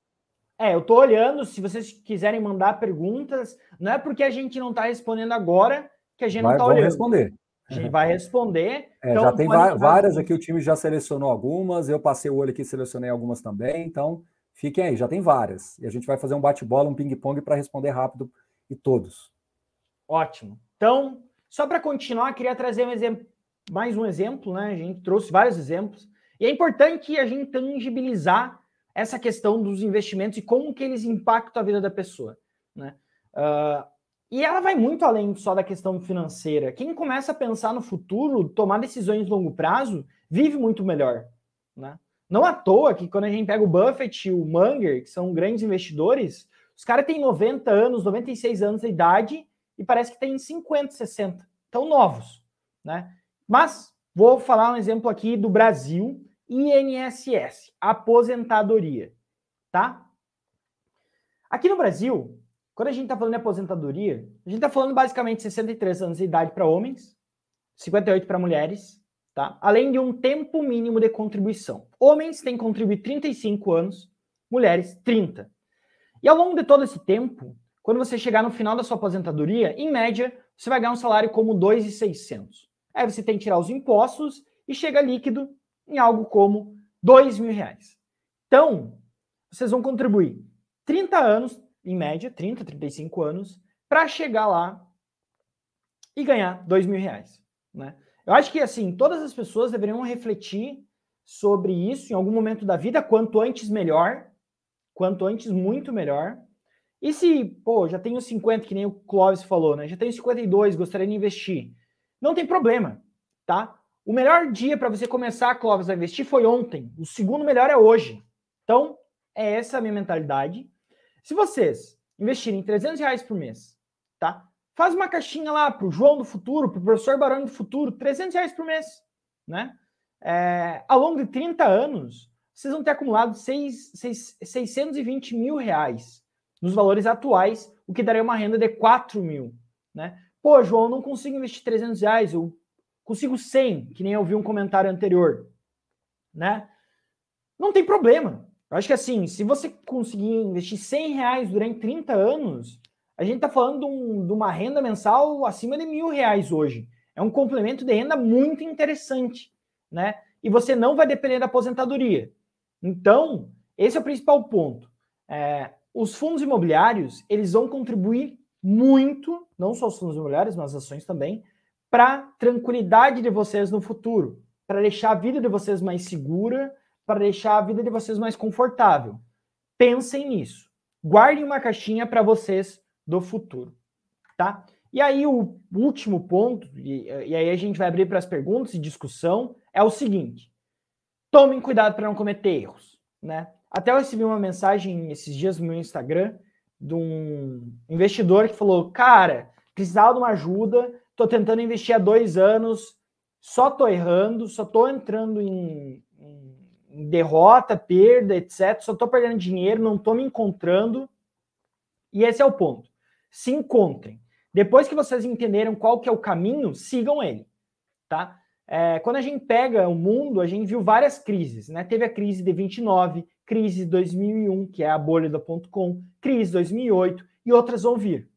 É, eu tô olhando, se vocês quiserem mandar perguntas, não é porque a gente não está respondendo agora que a gente vai, não está olhando. responder. A gente vai responder. É, então, já tem várias aqui, o time já selecionou algumas, eu passei o olho aqui e selecionei algumas também, então fiquem aí, já tem várias. E a gente vai fazer um bate-bola, um ping-pong para responder rápido e todos. Ótimo. Então, só para continuar, queria trazer um exemplo, mais um exemplo, né? A gente trouxe vários exemplos. E é importante a gente tangibilizar essa questão dos investimentos e como que eles impactam a vida da pessoa, né? Uh, e ela vai muito além só da questão financeira. Quem começa a pensar no futuro, tomar decisões de longo prazo, vive muito melhor, né? Não à toa que quando a gente pega o Buffett e o Munger, que são grandes investidores, os caras têm 90 anos, 96 anos de idade e parece que tem 50, 60. Tão novos, né? Mas vou falar um exemplo aqui do Brasil, INSS, aposentadoria, tá? Aqui no Brasil, quando a gente está falando de aposentadoria, a gente está falando basicamente 63 anos de idade para homens, 58 para mulheres, tá? Além de um tempo mínimo de contribuição. Homens têm que contribuir 35 anos, mulheres 30. E ao longo de todo esse tempo, quando você chegar no final da sua aposentadoria, em média, você vai ganhar um salário como 2,600. Aí você tem que tirar os impostos e chega líquido em algo como dois mil reais. Então, vocês vão contribuir 30 anos, em média, 30, 35 anos, para chegar lá e ganhar dois mil reais. Né? Eu acho que assim, todas as pessoas deveriam refletir sobre isso em algum momento da vida, quanto antes melhor, quanto antes muito melhor. E se, pô, já tenho 50, que nem o Clóvis falou, né? Já tenho 52, gostaria de investir. Não tem problema, tá? O melhor dia para você começar, Clóvis, a investir foi ontem. O segundo melhor é hoje. Então, é essa a minha mentalidade. Se vocês investirem 300 reais por mês, tá? Faz uma caixinha lá para o João do futuro, para o professor Barão do futuro, 300 reais por mês, né? É, ao longo de 30 anos, vocês vão ter acumulado 6, 6, 620 mil reais nos valores atuais, o que daria uma renda de 4 mil, né? Pô, João, não consigo investir 300 reais, eu consigo 100, que nem eu vi um comentário anterior, né? Não tem problema. Eu acho que assim, se você conseguir investir 100 reais durante 30 anos, a gente está falando de, um, de, uma renda mensal acima de mil reais hoje. É um complemento de renda muito interessante, né? E você não vai depender da aposentadoria. Então, esse é o principal ponto. É, os fundos imobiliários, eles vão contribuir muito, não só os fundos imobiliários, mas as ações também, para tranquilidade de vocês no futuro, para deixar a vida de vocês mais segura, para deixar a vida de vocês mais confortável. Pensem nisso. Guardem uma caixinha para vocês do futuro, tá? E aí o último ponto, e, e aí a gente vai abrir para as perguntas e discussão, é o seguinte: tomem cuidado para não cometer erros, né? Até eu recebi uma mensagem esses dias no meu Instagram de um investidor que falou: Cara, precisava de uma ajuda, tô tentando investir há dois anos, só tô errando, só tô entrando em, em derrota, perda, etc. Só tô perdendo dinheiro, não tô me encontrando. E esse é o ponto. Se encontrem. Depois que vocês entenderam qual que é o caminho, sigam ele, tá? É, quando a gente pega o mundo, a gente viu várias crises, né? Teve a crise de 29, crise 2001, que é a bolha da .com, crise 2008 e outras vão vir.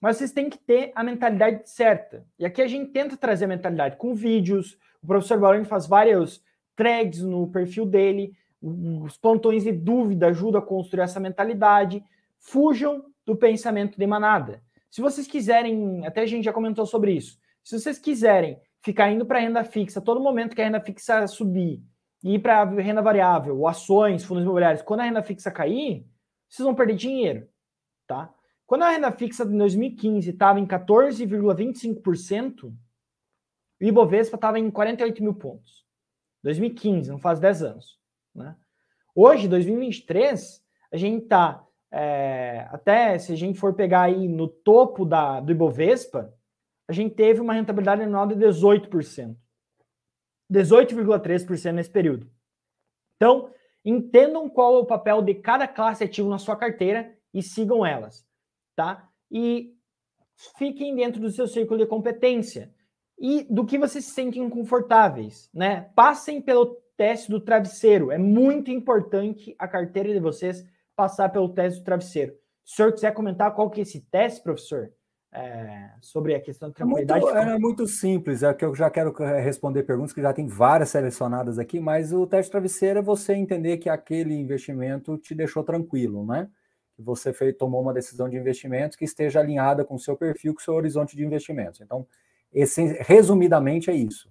Mas vocês têm que ter a mentalidade certa. E aqui a gente tenta trazer a mentalidade com vídeos. O professor Baroni faz vários threads no perfil dele. Os plantões de dúvida ajudam a construir essa mentalidade. Fujam do pensamento de manada. Se vocês quiserem, até a gente já comentou sobre isso. Se vocês quiserem ficar indo para renda fixa todo momento que a renda fixa subir ir para renda variável, ações, fundos imobiliários, quando a renda fixa cair, vocês vão perder dinheiro, tá? Quando a renda fixa de 2015 estava em 14,25%, o Ibovespa estava em 48 mil pontos. 2015, não faz 10 anos. Né? Hoje, 2023, a gente está, é, até se a gente for pegar aí no topo da, do Ibovespa, a gente teve uma rentabilidade anual de 18%. 18,3% nesse período. Então, entendam qual é o papel de cada classe ativo na sua carteira e sigam elas, tá? E fiquem dentro do seu círculo de competência e do que vocês se sentem confortáveis, né? Passem pelo teste do travesseiro. É muito importante a carteira de vocês passar pelo teste do travesseiro. Se o senhor quiser comentar qual que é esse teste, professor, é, sobre a questão de tranquilidade? É muito, é muito, simples, é que eu já quero responder perguntas que já tem várias selecionadas aqui, mas o teste travesseiro é você entender que aquele investimento te deixou tranquilo, né? Que você fez, tomou uma decisão de investimento que esteja alinhada com o seu perfil, com o seu horizonte de investimentos. Então, esse, resumidamente é isso.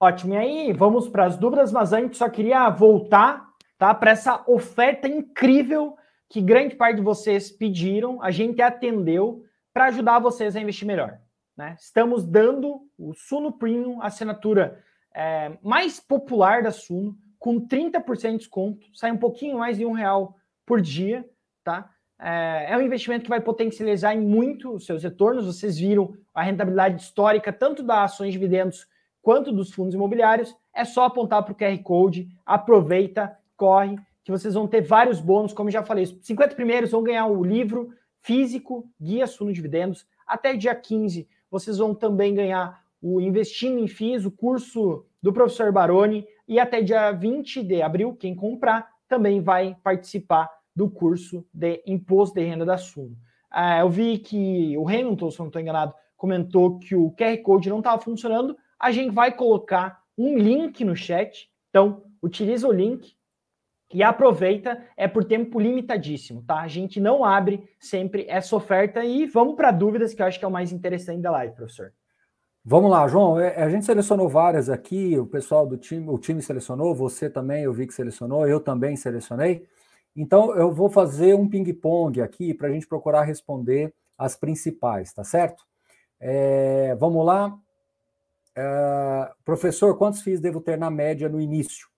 Ótimo. E aí, vamos para as dúvidas, mas antes só queria voltar tá, para essa oferta incrível que grande parte de vocês pediram, a gente atendeu para ajudar vocês a investir melhor. Né? Estamos dando o Suno Premium, a assinatura é, mais popular da Suno, com 30% de desconto, sai um pouquinho mais de um real por dia, tá? É, é um investimento que vai potencializar em muito os seus retornos. Vocês viram a rentabilidade histórica, tanto das ações de dividendos quanto dos fundos imobiliários. É só apontar para o QR Code, aproveita, corre que vocês vão ter vários bônus, como já falei. Os 50 primeiros vão ganhar o livro físico, Guia Suno Dividendos. Até dia 15, vocês vão também ganhar o Investindo em FIIs, o curso do professor Baroni. E até dia 20 de abril, quem comprar também vai participar do curso de Imposto de Renda da Suno. Ah, eu vi que o Hamilton, se não estou enganado, comentou que o QR Code não estava funcionando. A gente vai colocar um link no chat. Então, utiliza o link, e aproveita, é por tempo limitadíssimo, tá? A gente não abre sempre essa oferta e vamos para dúvidas, que eu acho que é o mais interessante da live, professor. Vamos lá, João. É, a gente selecionou várias aqui, o pessoal do time, o time selecionou, você também, eu vi que selecionou, eu também selecionei. Então, eu vou fazer um ping-pong aqui para a gente procurar responder as principais, tá certo? É, vamos lá. É, professor, quantos FIIs devo ter na média no início?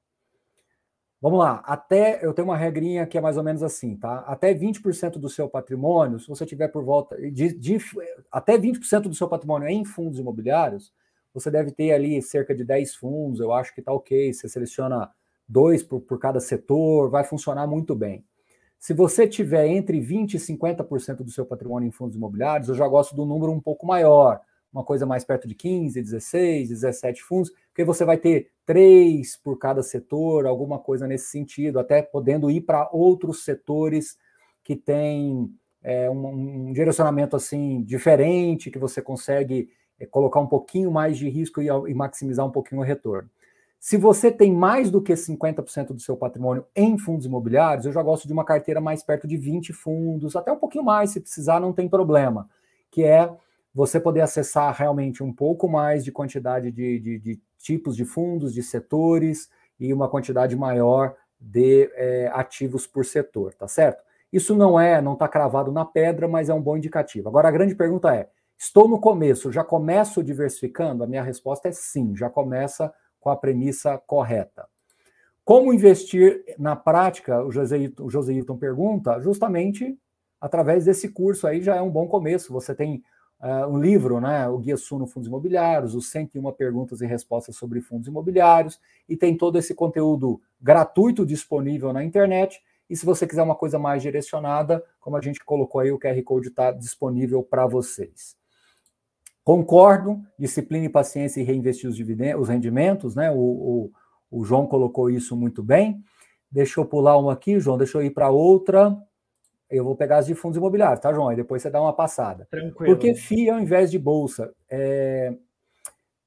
Vamos lá, até eu tenho uma regrinha que é mais ou menos assim, tá? Até 20% do seu patrimônio, se você tiver por volta de, de até 20% do seu patrimônio em fundos imobiliários, você deve ter ali cerca de 10 fundos, eu acho que tá ok. Você seleciona dois por, por cada setor, vai funcionar muito bem. Se você tiver entre 20% e 50% do seu patrimônio em fundos imobiliários, eu já gosto do número um pouco maior, uma coisa mais perto de 15, 16, 17 fundos, porque você vai ter três por cada setor, alguma coisa nesse sentido, até podendo ir para outros setores que têm é, um, um, direcionamento assim diferente, que você consegue é, colocar um pouquinho mais de risco e, e maximizar um pouquinho o retorno. Se você tem mais do que 50% do seu patrimônio em fundos imobiliários, eu já gosto de uma carteira mais perto de 20 fundos, até um pouquinho mais, se precisar, não tem problema. Que é você poder acessar realmente um pouco mais de quantidade de, de, de tipos de fundos, de setores e uma quantidade maior de é, ativos por setor, tá certo? Isso não é, não está cravado na pedra, mas é um bom indicativo. Agora, a grande pergunta é: estou no começo, já começo diversificando? A minha resposta é sim, já começa com a premissa correta. Como investir na prática? O José, o José Hilton pergunta, justamente através desse curso aí já é um bom começo. Você tem uh, um livro, né, o Guia Suno Fundos Imobiliários, os 101 perguntas e respostas sobre fundos imobiliários, e tem todo esse conteúdo gratuito disponível na internet. E se você quiser uma coisa mais direcionada, como a gente colocou aí, o QR Code está disponível para vocês. Concordo, disciplina e paciência e reinvestir os, os rendimentos, né? O, o, o João colocou isso muito bem. Deixa eu pular uma aqui, João, deixa eu ir para outra. Eu vou pegar as de fundos imobiliários, tá, João? E depois você dá uma passada. Tranquilo. Porque FII ao invés de bolsa. É...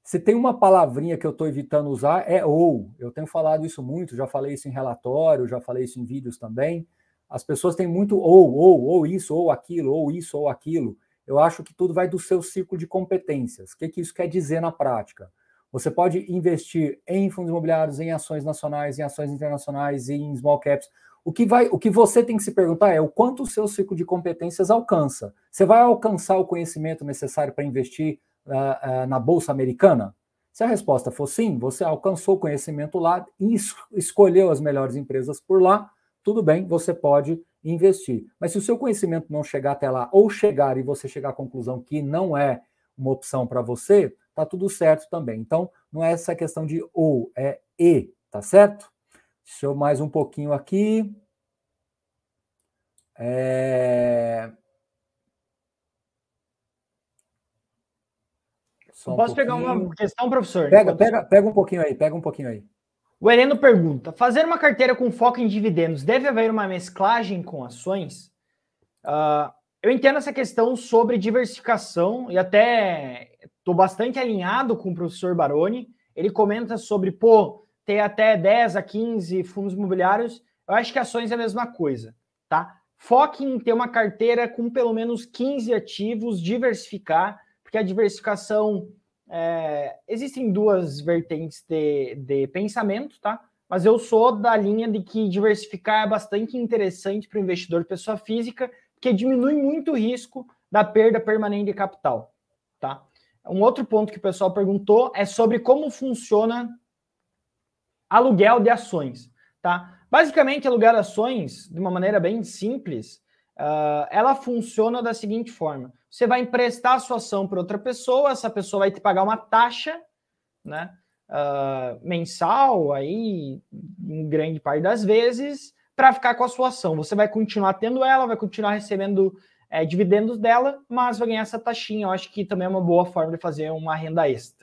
Se tem uma palavrinha que eu estou evitando usar, é ou. Eu tenho falado isso muito, já falei isso em relatório, já falei isso em vídeos também. As pessoas têm muito ou, ou, ou isso, ou aquilo, ou isso, ou aquilo. Eu acho que tudo vai do seu círculo de competências. O que, que isso quer dizer na prática? Você pode investir em fundos imobiliários, em ações nacionais, em ações internacionais, em small caps. O que, vai, o que você tem que se perguntar é o quanto o seu ciclo de competências alcança. Você vai alcançar o conhecimento necessário para investir uh, uh, na Bolsa Americana? Se a resposta for sim, você alcançou o conhecimento lá e es escolheu as melhores empresas por lá, tudo bem, você pode investir. Mas se o seu conhecimento não chegar até lá, ou chegar e você chegar à conclusão que não é uma opção para você, tá tudo certo também. Então, não é essa questão de ou, é e, tá certo? Deixa eu mais um pouquinho aqui. É... Um Posso pegar uma questão, professor? Pega, pega, pega um pouquinho aí, pega um pouquinho aí. O Heleno pergunta: fazer uma carteira com foco em dividendos deve haver uma mesclagem com ações? Uh, eu entendo essa questão sobre diversificação e até estou bastante alinhado com o professor Baroni. Ele comenta sobre, pô, ter até 10 a 15 fundos imobiliários, eu acho que ações é a mesma coisa, tá? Foque em ter uma carteira com pelo menos 15 ativos, diversificar, porque a diversificação é, existem duas vertentes de, de pensamento, tá? Mas eu sou da linha de que diversificar é bastante interessante para o investidor pessoa física, porque diminui muito o risco da perda permanente de capital, tá? Um outro ponto que o pessoal perguntou é sobre como funciona aluguel de ações, tá? Basicamente, alugar ações, de uma maneira bem simples, uh, ela funciona da seguinte forma: você vai emprestar a sua ação para outra pessoa, essa pessoa vai te pagar uma taxa, né? Uh, mensal, aí, em grande parte das vezes, para ficar com a sua ação. Você vai continuar tendo ela, vai continuar recebendo é, dividendos dela, mas vai ganhar essa taxinha. Eu acho que também é uma boa forma de fazer uma renda extra.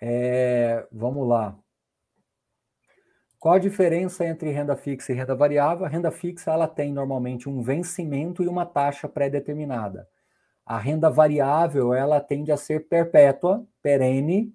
É, vamos lá. Qual a diferença entre renda fixa e renda variável? A renda fixa ela tem normalmente um vencimento e uma taxa pré-determinada. A renda variável ela tende a ser perpétua, perene,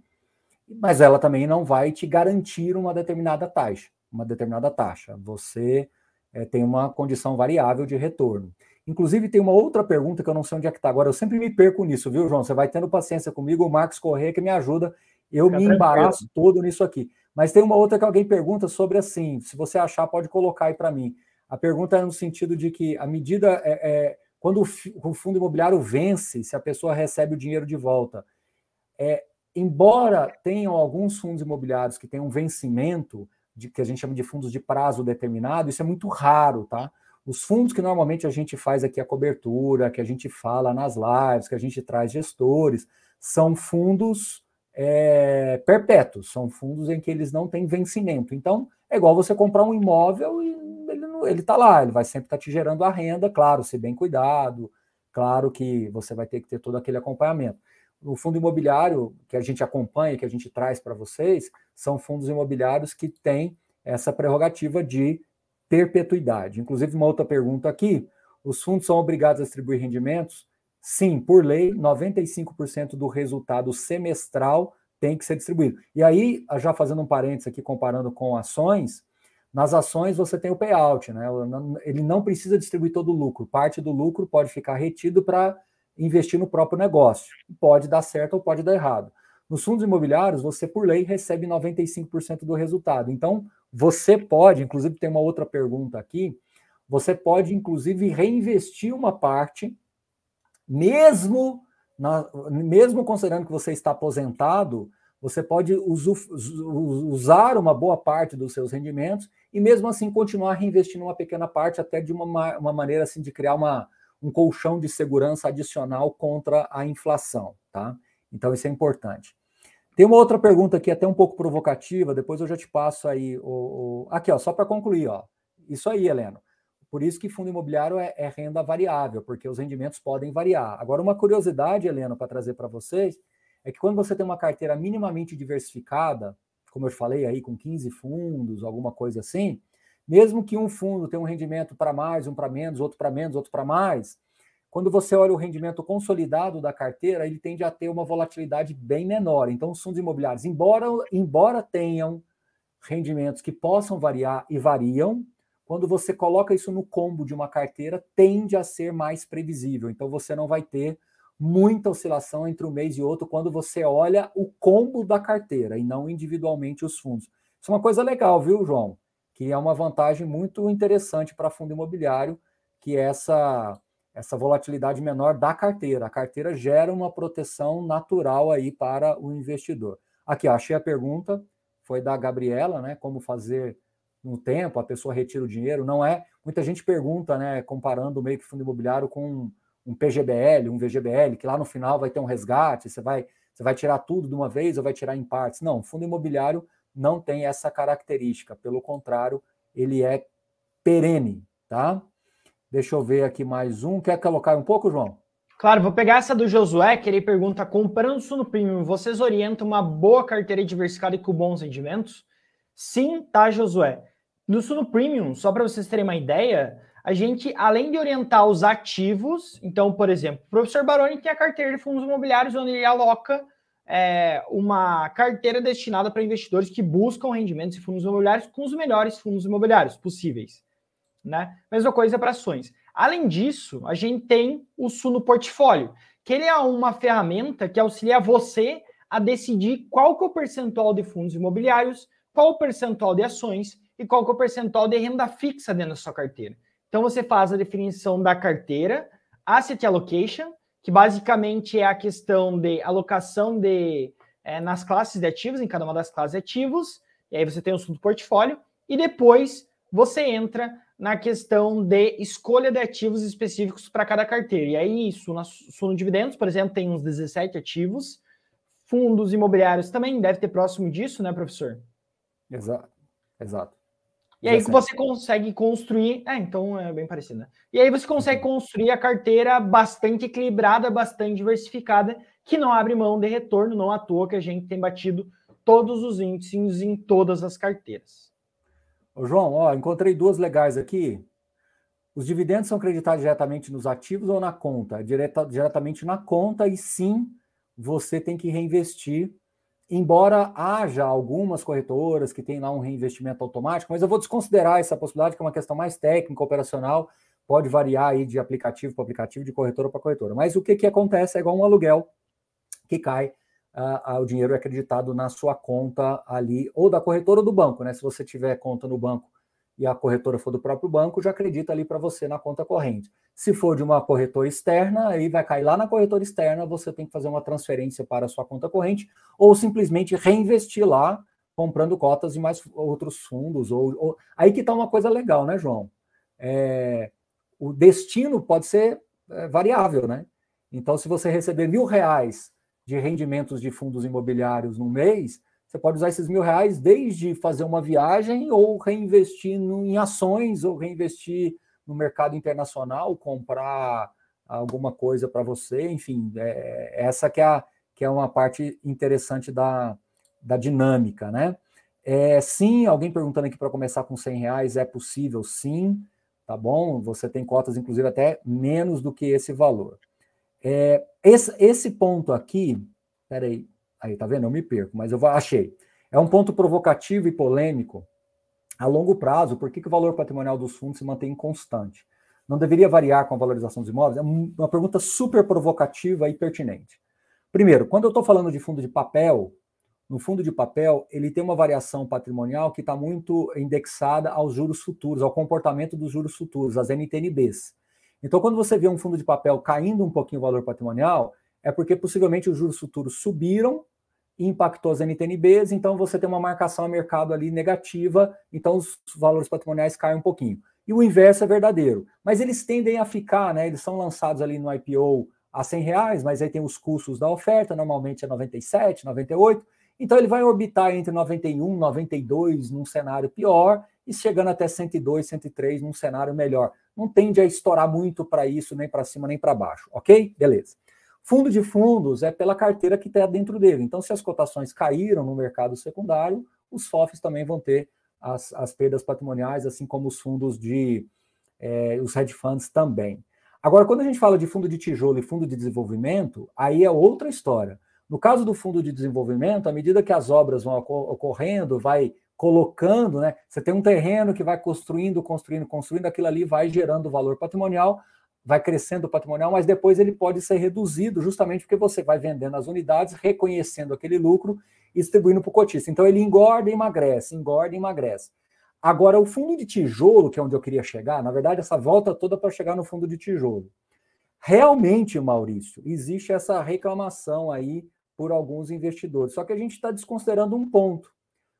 mas ela também não vai te garantir uma determinada taxa. Uma determinada taxa. Você é, tem uma condição variável de retorno. Inclusive, tem uma outra pergunta que eu não sei onde é que está agora. Eu sempre me perco nisso, viu, João? Você vai tendo paciência comigo. O Marcos Corrêa que me ajuda eu Fica me embaraço todo nisso aqui. Mas tem uma outra que alguém pergunta sobre assim, se você achar, pode colocar aí para mim. A pergunta é no sentido de que a medida é, é quando o, fundo imobiliário vence, se a pessoa recebe o dinheiro de volta. É, embora tenham alguns fundos imobiliários que tenham um vencimento, de, que a gente chama de fundos de prazo determinado, isso é muito raro, tá? Os fundos que normalmente a gente faz aqui a cobertura, que a gente fala nas lives, que a gente traz gestores, são fundos é, perpétuos, são fundos em que eles não têm vencimento. Então, é igual você comprar um imóvel e ele está lá, ele vai sempre estar tá te gerando a renda, claro, se bem cuidado, claro que você vai ter que ter todo aquele acompanhamento. O fundo imobiliário que a gente acompanha, que a gente traz para vocês, são fundos imobiliários que têm essa prerrogativa de perpetuidade. Inclusive, uma outra pergunta aqui: os fundos são obrigados a distribuir rendimentos? Sim, por lei, 95% do resultado semestral tem que ser distribuído. E aí, já fazendo um parênteses aqui, comparando com ações, nas ações você tem o payout, né? Ele não precisa distribuir todo o lucro. Parte do lucro pode ficar retido para investir no próprio negócio. Pode dar certo ou pode dar errado. Nos fundos imobiliários, você, por lei, recebe 95% do resultado. Então, você pode, inclusive, tem uma outra pergunta aqui, você pode, inclusive, reinvestir uma parte, mesmo, na, mesmo considerando que você está aposentado, você pode usar uma boa parte dos seus rendimentos e mesmo assim continuar reinvestindo uma pequena parte, até de uma, uma maneira assim de criar uma, um colchão de segurança adicional contra a inflação, tá? Então isso é importante. Tem uma outra pergunta aqui, até um pouco provocativa, depois eu já te passo aí. O, o... Aqui, ó, só para concluir, ó. Isso aí, Heleno. Por isso que fundo imobiliário é, é renda variável, porque os rendimentos podem variar. Agora, uma curiosidade, Heleno, para trazer para vocês, é que quando você tem uma carteira minimamente diversificada, como eu falei aí, com 15 fundos, alguma coisa assim, mesmo que um fundo tenha um rendimento para mais, um para menos, outro para menos, outro para mais, quando você olha o rendimento consolidado da carteira, ele tende a ter uma volatilidade bem menor. Então, os fundos imobiliários, embora, embora tenham rendimentos que possam variar e variam, quando você coloca isso no combo de uma carteira, tende a ser mais previsível. Então, você não vai ter muita oscilação entre um mês e outro quando você olha o combo da carteira e não individualmente os fundos. Isso é uma coisa legal, viu, João? Que é uma vantagem muito interessante para fundo imobiliário, que é essa essa volatilidade menor da carteira. A carteira gera uma proteção natural aí para o investidor. Aqui, ó, achei a pergunta, foi da Gabriela, né? Como fazer no tempo, a pessoa retira o dinheiro. Não é. Muita gente pergunta, né? Comparando meio que fundo imobiliário com um PGBL, um VGBL, que lá no final vai ter um resgate, você vai, você vai tirar tudo de uma vez ou vai tirar em partes. Não, fundo imobiliário não tem essa característica, pelo contrário, ele é perene, tá? Deixa eu ver aqui mais um. Quer colocar um pouco, João? Claro, vou pegar essa do Josué, que ele pergunta: comprando Suno Premium, vocês orientam uma boa carteira diversificada e com bons rendimentos? Sim, tá, Josué. No Suno Premium, só para vocês terem uma ideia, a gente, além de orientar os ativos, então, por exemplo, o professor Baroni tem a carteira de fundos imobiliários, onde ele aloca é, uma carteira destinada para investidores que buscam rendimentos em fundos imobiliários com os melhores fundos imobiliários possíveis. Né? Mesma coisa para ações. Além disso, a gente tem o Suno Portfólio, que ele é uma ferramenta que auxilia você a decidir qual que é o percentual de fundos imobiliários, qual o percentual de ações e qual que é o percentual de renda fixa dentro da sua carteira. Então você faz a definição da carteira, asset allocation, que basicamente é a questão de alocação de é, nas classes de ativos, em cada uma das classes de ativos, e aí você tem o fundo portfólio, e depois você entra na questão de escolha de ativos específicos para cada carteira. E aí, isso na Suno Dividendos, por exemplo, tem uns 17 ativos. Fundos imobiliários também deve ter próximo disso, né, professor? Exato. Exato. E aí você consegue construir. É, então é bem parecido, né? E aí você consegue construir a carteira bastante equilibrada, bastante diversificada, que não abre mão de retorno, não à toa que a gente tem batido todos os índices em todas as carteiras. Ô, João, ó, encontrei duas legais aqui. Os dividendos são creditados diretamente nos ativos ou na conta? Direta, diretamente na conta, e sim, você tem que reinvestir embora haja algumas corretoras que têm lá um reinvestimento automático, mas eu vou desconsiderar essa possibilidade, que é uma questão mais técnica, operacional, pode variar aí de aplicativo para aplicativo, de corretora para corretora. Mas o que, que acontece é igual um aluguel que cai, uh, uh, o dinheiro é acreditado na sua conta ali, ou da corretora ou do banco, né? Se você tiver conta no banco e a corretora for do próprio banco, já acredita ali para você na conta corrente. Se for de uma corretora externa, aí vai cair lá na corretora externa, você tem que fazer uma transferência para a sua conta corrente ou simplesmente reinvestir lá, comprando cotas de mais outros fundos. Ou, ou... Aí que está uma coisa legal, né, João? É... O destino pode ser é, variável, né? Então, se você receber mil reais de rendimentos de fundos imobiliários no mês, você pode usar esses mil reais desde fazer uma viagem ou reinvestir em ações ou reinvestir no mercado internacional, comprar alguma coisa para você, enfim, é, essa que é, a, que é uma parte interessante da, da dinâmica, né? É, sim, alguém perguntando aqui para começar com 100 reais, é possível, sim, tá bom? Você tem cotas, inclusive, até menos do que esse valor. É, esse, esse ponto aqui, peraí, Aí, tá vendo? Eu me perco, mas eu achei. É um ponto provocativo e polêmico a longo prazo. Por que, que o valor patrimonial dos fundos se mantém constante? Não deveria variar com a valorização dos imóveis? É uma pergunta super provocativa e pertinente. Primeiro, quando eu estou falando de fundo de papel, no fundo de papel, ele tem uma variação patrimonial que está muito indexada aos juros futuros, ao comportamento dos juros futuros, as NTNBs. Então, quando você vê um fundo de papel caindo um pouquinho o valor patrimonial, é porque possivelmente os juros futuros subiram impactou as NTNBs, então você tem uma marcação a mercado ali negativa, então os valores patrimoniais caem um pouquinho. E o inverso é verdadeiro. Mas eles tendem a ficar, né? Eles são lançados ali no IPO a 100 reais, mas aí tem os custos da oferta, normalmente é 97, 98, então ele vai orbitar entre 91, 92 num cenário pior e chegando até 102, 103 num cenário melhor. Não tende a estourar muito para isso, nem para cima, nem para baixo, ok? Beleza. Fundo de fundos é pela carteira que está dentro dele. Então, se as cotações caíram no mercado secundário, os FOFs também vão ter as, as perdas patrimoniais, assim como os fundos de. Eh, os hedge funds também. Agora, quando a gente fala de fundo de tijolo e fundo de desenvolvimento, aí é outra história. No caso do fundo de desenvolvimento, à medida que as obras vão ocorrendo, vai colocando, né? Você tem um terreno que vai construindo, construindo, construindo, aquilo ali vai gerando valor patrimonial, vai crescendo o patrimonial, mas depois ele pode ser reduzido justamente porque você vai vendendo as unidades, reconhecendo aquele lucro e distribuindo para o cotista. Então ele engorda e emagrece, engorda e emagrece. Agora, o fundo de tijolo, que é onde eu queria chegar, na verdade, essa volta toda para chegar no fundo de tijolo. Realmente, Maurício, existe essa reclamação aí por alguns investidores. Só que a gente está desconsiderando um ponto.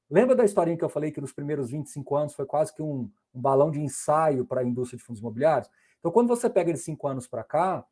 Lembra da historinha que eu falei que nos primeiros 25 anos foi quase que um, um balão de ensaio para a indústria de fundos imobiliários? Então, quando você pega de cinco anos para cá,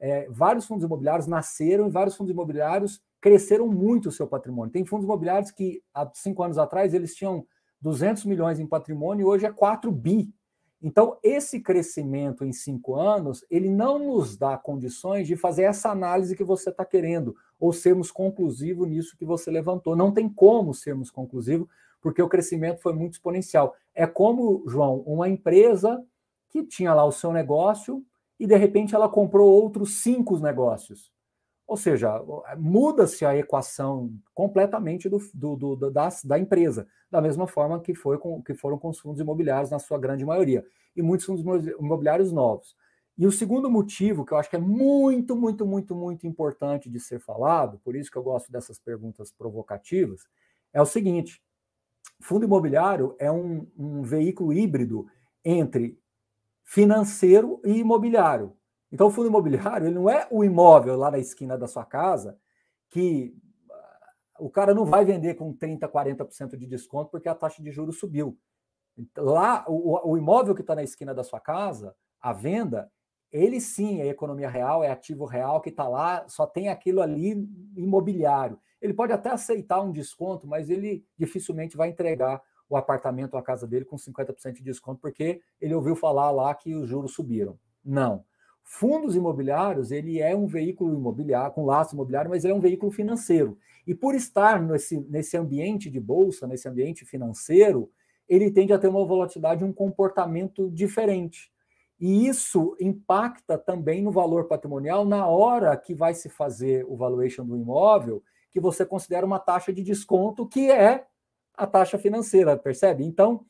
é, vários fundos imobiliários nasceram e vários fundos imobiliários cresceram muito o seu patrimônio. Tem fundos imobiliários que há cinco anos atrás eles tinham 200 milhões em patrimônio e hoje é 4 bi. Então, esse crescimento em cinco anos, ele não nos dá condições de fazer essa análise que você está querendo, ou sermos conclusivos nisso que você levantou. Não tem como sermos conclusivos, porque o crescimento foi muito exponencial. É como, João, uma empresa que tinha lá o seu negócio e, de repente, ela comprou outros cinco negócios. Ou seja, muda-se a equação completamente do, do, do, da, empresa, da mesma forma que, foi com, que foram com os fundos imobiliários, na sua grande maioria, e muitos fundos imobiliários novos. E o segundo motivo, que eu acho que é muito, muito, muito, muito importante de ser falado, por isso que eu gosto dessas perguntas provocativas, é o seguinte: fundo imobiliário é um, um veículo híbrido entre financeiro e imobiliário. Então, o fundo imobiliário ele não é o imóvel lá na esquina da sua casa que ah, o cara não vai vender com 30%, 40% de desconto porque a taxa de juros subiu. Lá, o, o imóvel que está na esquina da sua casa, a venda, ele sim é economia real, é ativo real que está lá, só tem aquilo ali imobiliário. Ele pode até aceitar um desconto, mas ele dificilmente vai entregar o apartamento ou a casa dele com 50% de desconto, porque ele ouviu falar lá que os juros subiram. Não. Fundos imobiliários, ele é um veículo imobiliário, com laço imobiliário, mas ele é um veículo financeiro. E por estar nesse, nesse ambiente de bolsa, nesse ambiente financeiro, ele tende a ter uma volatilidade, um comportamento diferente. E isso impacta também no valor patrimonial na hora que vai se fazer o valuation do imóvel, que você considera uma taxa de desconto, que é a taxa financeira, percebe? Então,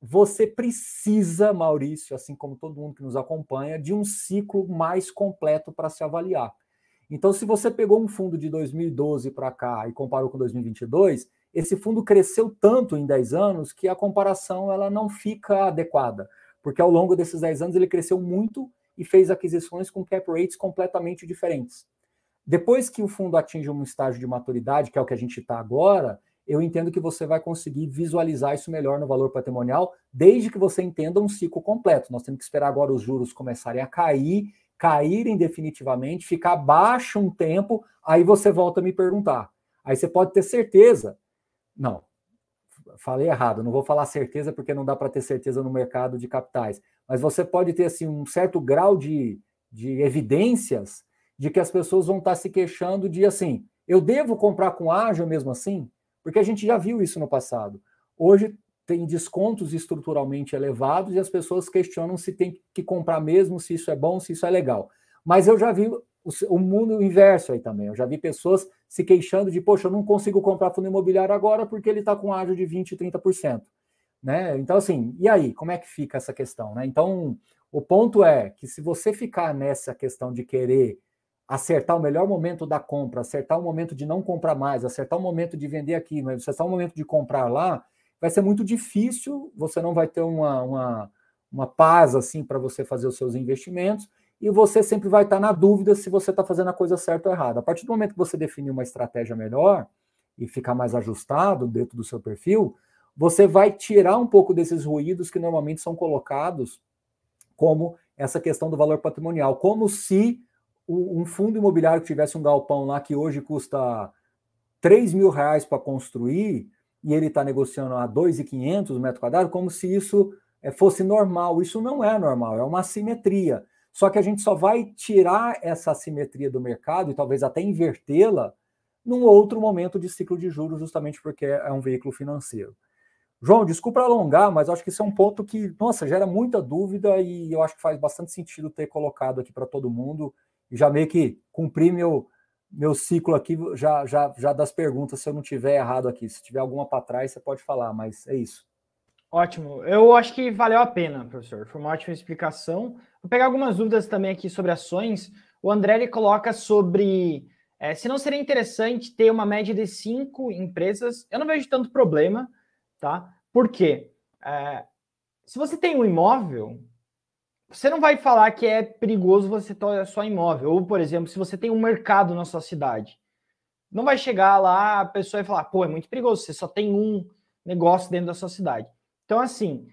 você precisa, Maurício, assim como todo mundo que nos acompanha, de um ciclo mais completo para se avaliar. Então, se você pegou um fundo de 2012 para cá e comparou com 2022, esse fundo cresceu tanto em 10 anos que a comparação ela não fica adequada, porque ao longo desses 10 anos ele cresceu muito e fez aquisições com cap rates completamente diferentes. Depois que o fundo atinge um estágio de maturidade, que é o que a gente está agora, eu entendo que você vai conseguir visualizar isso melhor no valor patrimonial, desde que você entenda um ciclo completo. Nós temos que esperar agora os juros começarem a cair, caírem definitivamente, ficar abaixo um tempo, aí você volta a me perguntar. Aí você pode ter certeza. Não, falei errado, não vou falar certeza porque não dá para ter certeza no mercado de capitais, mas você pode ter assim um certo grau de, de evidências de que as pessoas vão estar se queixando de assim, eu devo comprar com ágil mesmo assim? Porque a gente já viu isso no passado. Hoje tem descontos estruturalmente elevados e as pessoas questionam se tem que comprar mesmo, se isso é bom, se isso é legal. Mas eu já vi o, mundo inverso aí também. Eu já vi pessoas se queixando de, poxa, eu não consigo comprar fundo imobiliário agora porque ele está com ágio de 20%, 30%. Né? Então, assim, e aí, como é que fica essa questão? Né? Então, o ponto é que se você ficar nessa questão de querer acertar o melhor momento da compra, acertar o momento de não comprar mais, acertar o momento de vender aqui, mas acertar o momento de comprar lá, vai ser muito difícil, você não vai ter uma, uma, uma paz assim para você fazer os seus investimentos, e você sempre vai estar na dúvida se você está fazendo a coisa certa ou errada. A partir do momento que você definir uma estratégia melhor e ficar mais ajustado dentro do seu perfil, você vai tirar um pouco desses ruídos que normalmente são colocados como essa questão do valor patrimonial, como se um fundo imobiliário que tivesse um galpão lá que hoje custa 3 mil reais para construir e ele está negociando a 2.500 metros quadrados, como se isso eh, fosse normal. Isso não é normal, é uma assimetria. Só que a gente só vai tirar essa assimetria do mercado e talvez até invertê-la num outro momento de ciclo de juros, justamente porque é um veículo financeiro. João, desculpa alongar, mas acho que isso é um ponto que, nossa, gera muita dúvida e eu acho que faz bastante sentido ter colocado aqui para todo mundo já meio que cumprir meu, meu ciclo aqui já, já, já das perguntas, se eu não tiver errado aqui. Se tiver alguma para trás, você pode falar, mas é isso. Ótimo. Eu acho que valeu a pena, professor. Foi uma ótima explicação. Vou pegar algumas dúvidas também aqui sobre ações. O André ele coloca sobre é, se não seria interessante ter uma média de cinco empresas. Eu não vejo tanto problema, tá? Por quê? É, se você tem um imóvel, você não vai falar que é perigoso você ter só imóvel. Ou, por exemplo, se você tem um mercado na sua cidade, não vai chegar lá a pessoa e falar, pô, é muito perigoso, você só tem um negócio dentro da sua cidade. Então, assim,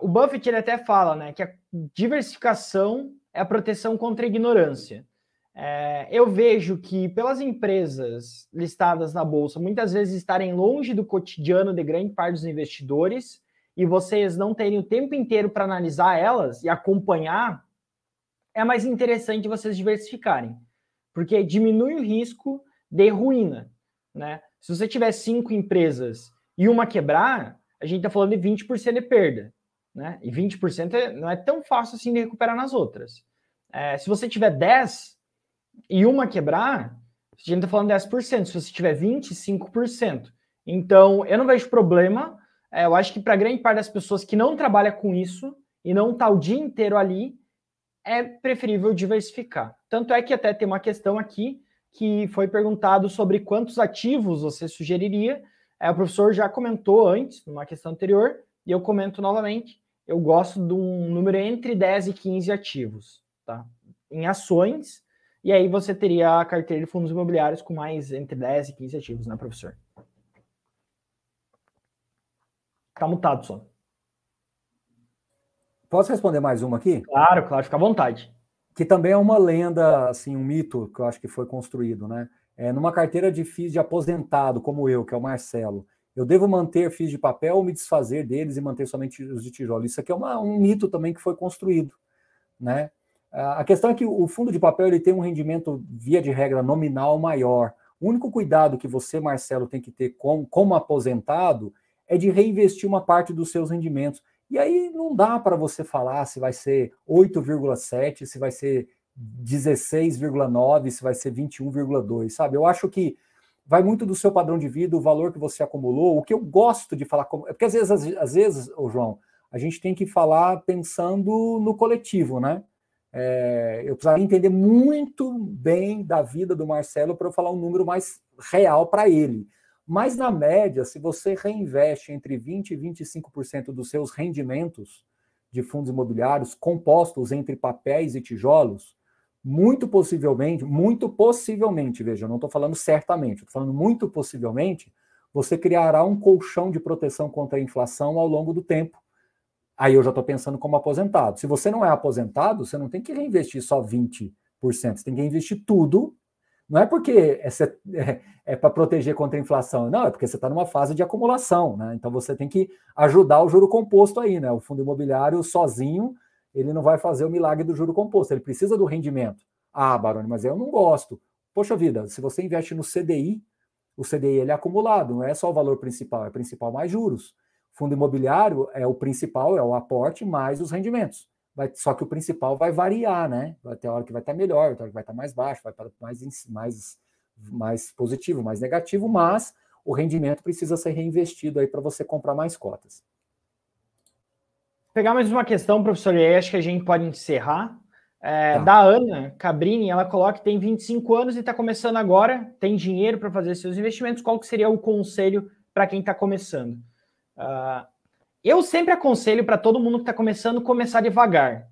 o Buffett ele até fala né, que a diversificação é a proteção contra a ignorância. É, eu vejo que pelas empresas listadas na bolsa muitas vezes estarem longe do cotidiano de grande parte dos investidores e vocês não terem o tempo inteiro para analisar elas e acompanhar, é mais interessante vocês diversificarem, porque diminui o risco de ruína. Né? Se você tiver cinco empresas e uma quebrar, a gente está falando de 20% de perda. Né? E 20% é, não é tão fácil assim de recuperar nas outras. É, se você tiver 10 e uma quebrar, a gente está falando 10%. Se você tiver 25%. Então, eu não vejo problema. É, eu acho que para grande parte das pessoas que não trabalha com isso e não está o dia inteiro ali, é preferível diversificar. Tanto é que até tem uma questão aqui que foi perguntado sobre quantos ativos você sugeriria. É, o professor já comentou antes, numa questão anterior, e eu comento novamente. Eu gosto de um número entre 10 e 15 ativos, tá? Em ações, e aí você teria a carteira de fundos imobiliários com mais entre 10 e 15 ativos, né, professor? Tá mutado só. Posso responder mais uma aqui? Claro, claro, fica à vontade. Que também é uma lenda, assim, um mito que eu acho que foi construído, né? É, numa carteira de FIIs de aposentado, como eu, que é o Marcelo, eu devo manter FIIs de papel ou me desfazer deles e manter somente os de tijolo? Isso aqui é uma, um mito também que foi construído, né? A questão é que o fundo de papel ele tem um rendimento, via de regra, nominal maior. O único cuidado que você, Marcelo, tem que ter com, como aposentado é de reinvestir uma parte dos seus rendimentos. E aí não dá para você falar se vai ser 8,7, se vai ser 16,9, se vai ser 21,2, sabe? Eu acho que vai muito do seu padrão de vida, o valor que você acumulou. O que eu gosto de falar, é porque às vezes, às, às vezes, ô João, a gente tem que falar pensando no coletivo, né? É, eu precisaria entender muito bem da vida do Marcelo para eu falar um número mais real para ele. Mas, na média, se você reinveste entre 20% e 25% dos seus rendimentos de fundos imobiliários compostos entre papéis e tijolos, muito possivelmente, muito possivelmente, veja, eu não estou falando certamente, estou falando muito possivelmente, você criará um colchão de proteção contra a inflação ao longo do tempo. Aí eu já estou pensando como aposentado. Se você não é aposentado, você não tem que reinvestir só 20%, você tem que investir tudo não é porque é, é, é para proteger contra a inflação, não, é porque você está numa fase de acumulação, né? Então você tem que ajudar o juro composto aí, né? O fundo imobiliário sozinho, ele não vai fazer o milagre do juro composto, ele precisa do rendimento. Ah, Baroni, mas eu não gosto. Poxa vida, se você investe no CDI, o CDI ele é acumulado, não é só o valor principal, é principal mais juros. Fundo imobiliário é o principal, é o aporte mais os rendimentos. Vai, só que o principal vai variar, né? Vai ter hora que vai estar melhor, vai ter hora que vai estar mais baixo, vai estar mais, mais, mais positivo, mais negativo, mas o rendimento precisa ser reinvestido aí para você comprar mais cotas. Pegar mais uma questão, professor, e acho que a gente pode encerrar. É, tá. Da Ana Cabrini, ela coloca que tem 25 anos e está começando agora, tem dinheiro para fazer seus investimentos. Qual que seria o conselho para quem está começando? Uh, eu sempre aconselho para todo mundo que está começando começar devagar,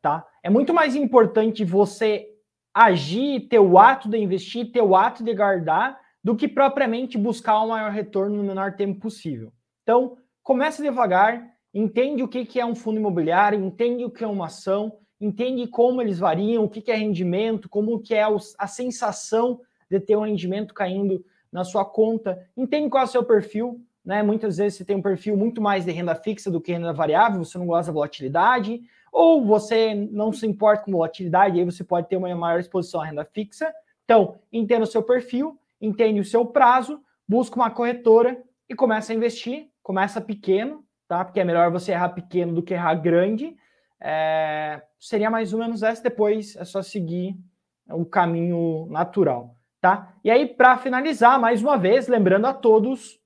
tá? É muito mais importante você agir, ter o ato de investir, ter o ato de guardar, do que propriamente buscar o maior retorno no menor tempo possível. Então, comece devagar, entende o que é um fundo imobiliário, entende o que é uma ação, entende como eles variam, o que é rendimento, como que é a sensação de ter um rendimento caindo na sua conta, entende qual é o seu perfil, né? Muitas vezes você tem um perfil muito mais de renda fixa do que renda variável, você não gosta da volatilidade, ou você não se importa com volatilidade, aí você pode ter uma maior exposição à renda fixa. Então, entenda o seu perfil, entende o seu prazo, busca uma corretora e começa a investir. Começa pequeno, tá? Porque é melhor você errar pequeno do que errar grande. É... seria mais ou menos essa. Depois é só seguir o caminho natural, tá? E aí, para finalizar, mais uma vez, lembrando a todos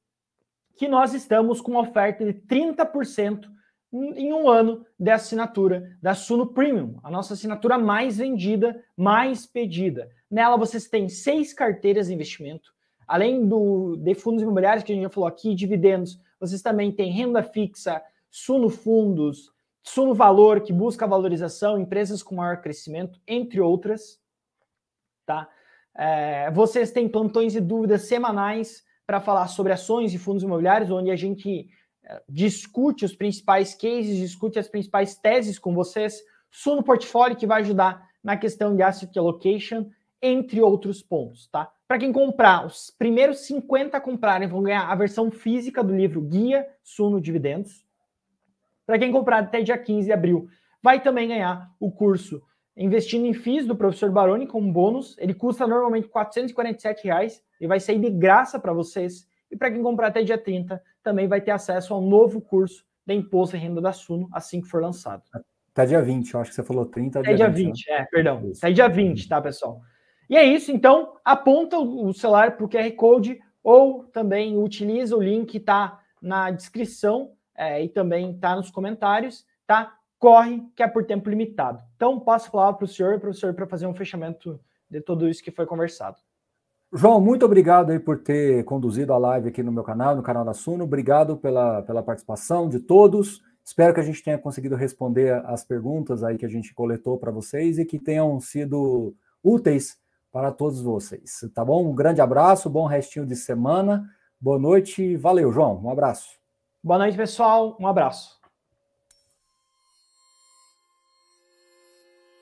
que nós estamos com uma oferta de 30% em um ano de assinatura da Suno Premium, a nossa assinatura mais vendida, mais pedida. Nela vocês têm seis carteiras de investimento, além do de fundos imobiliários que a gente já falou aqui, dividendos, vocês também têm renda fixa, Suno Fundos, Suno Valor, que busca valorização, empresas com maior crescimento, entre outras. Tá? É, vocês têm plantões e dúvidas semanais para falar sobre ações e fundos imobiliários, onde a gente é, discute os principais cases, discute as principais teses com vocês, Suno Portfólio, que vai ajudar na questão de asset allocation, entre outros pontos, tá? Para quem comprar, os primeiros 50 comprarem vão ganhar a versão física do livro Guia Suno Dividendos. Para quem comprar até dia 15 de abril, vai também ganhar o curso Investindo em FIIs do professor Baroni como bônus. Ele custa normalmente 447 reais e vai sair de graça para vocês. E para quem comprar até dia 30, também vai ter acesso ao novo curso de Imposto e Renda da Suno assim que for lançado. Até dia 20, eu acho que você falou 30. Até dia 20, 20 né? é, perdão. Até dia 20, tá, pessoal? E é isso, então, aponta o celular para o QR Code ou também utiliza o link que está na descrição é, e também está nos comentários, tá? Corre, que é por tempo limitado. Então, passo a palavra para o senhor, professor, para fazer um fechamento de tudo isso que foi conversado. João, muito obrigado aí por ter conduzido a live aqui no meu canal, no canal da Suno. Obrigado pela, pela participação de todos. Espero que a gente tenha conseguido responder as perguntas aí que a gente coletou para vocês e que tenham sido úteis para todos vocês. Tá bom? Um grande abraço, bom restinho de semana. Boa noite, valeu, João. Um abraço. Boa noite, pessoal. Um abraço.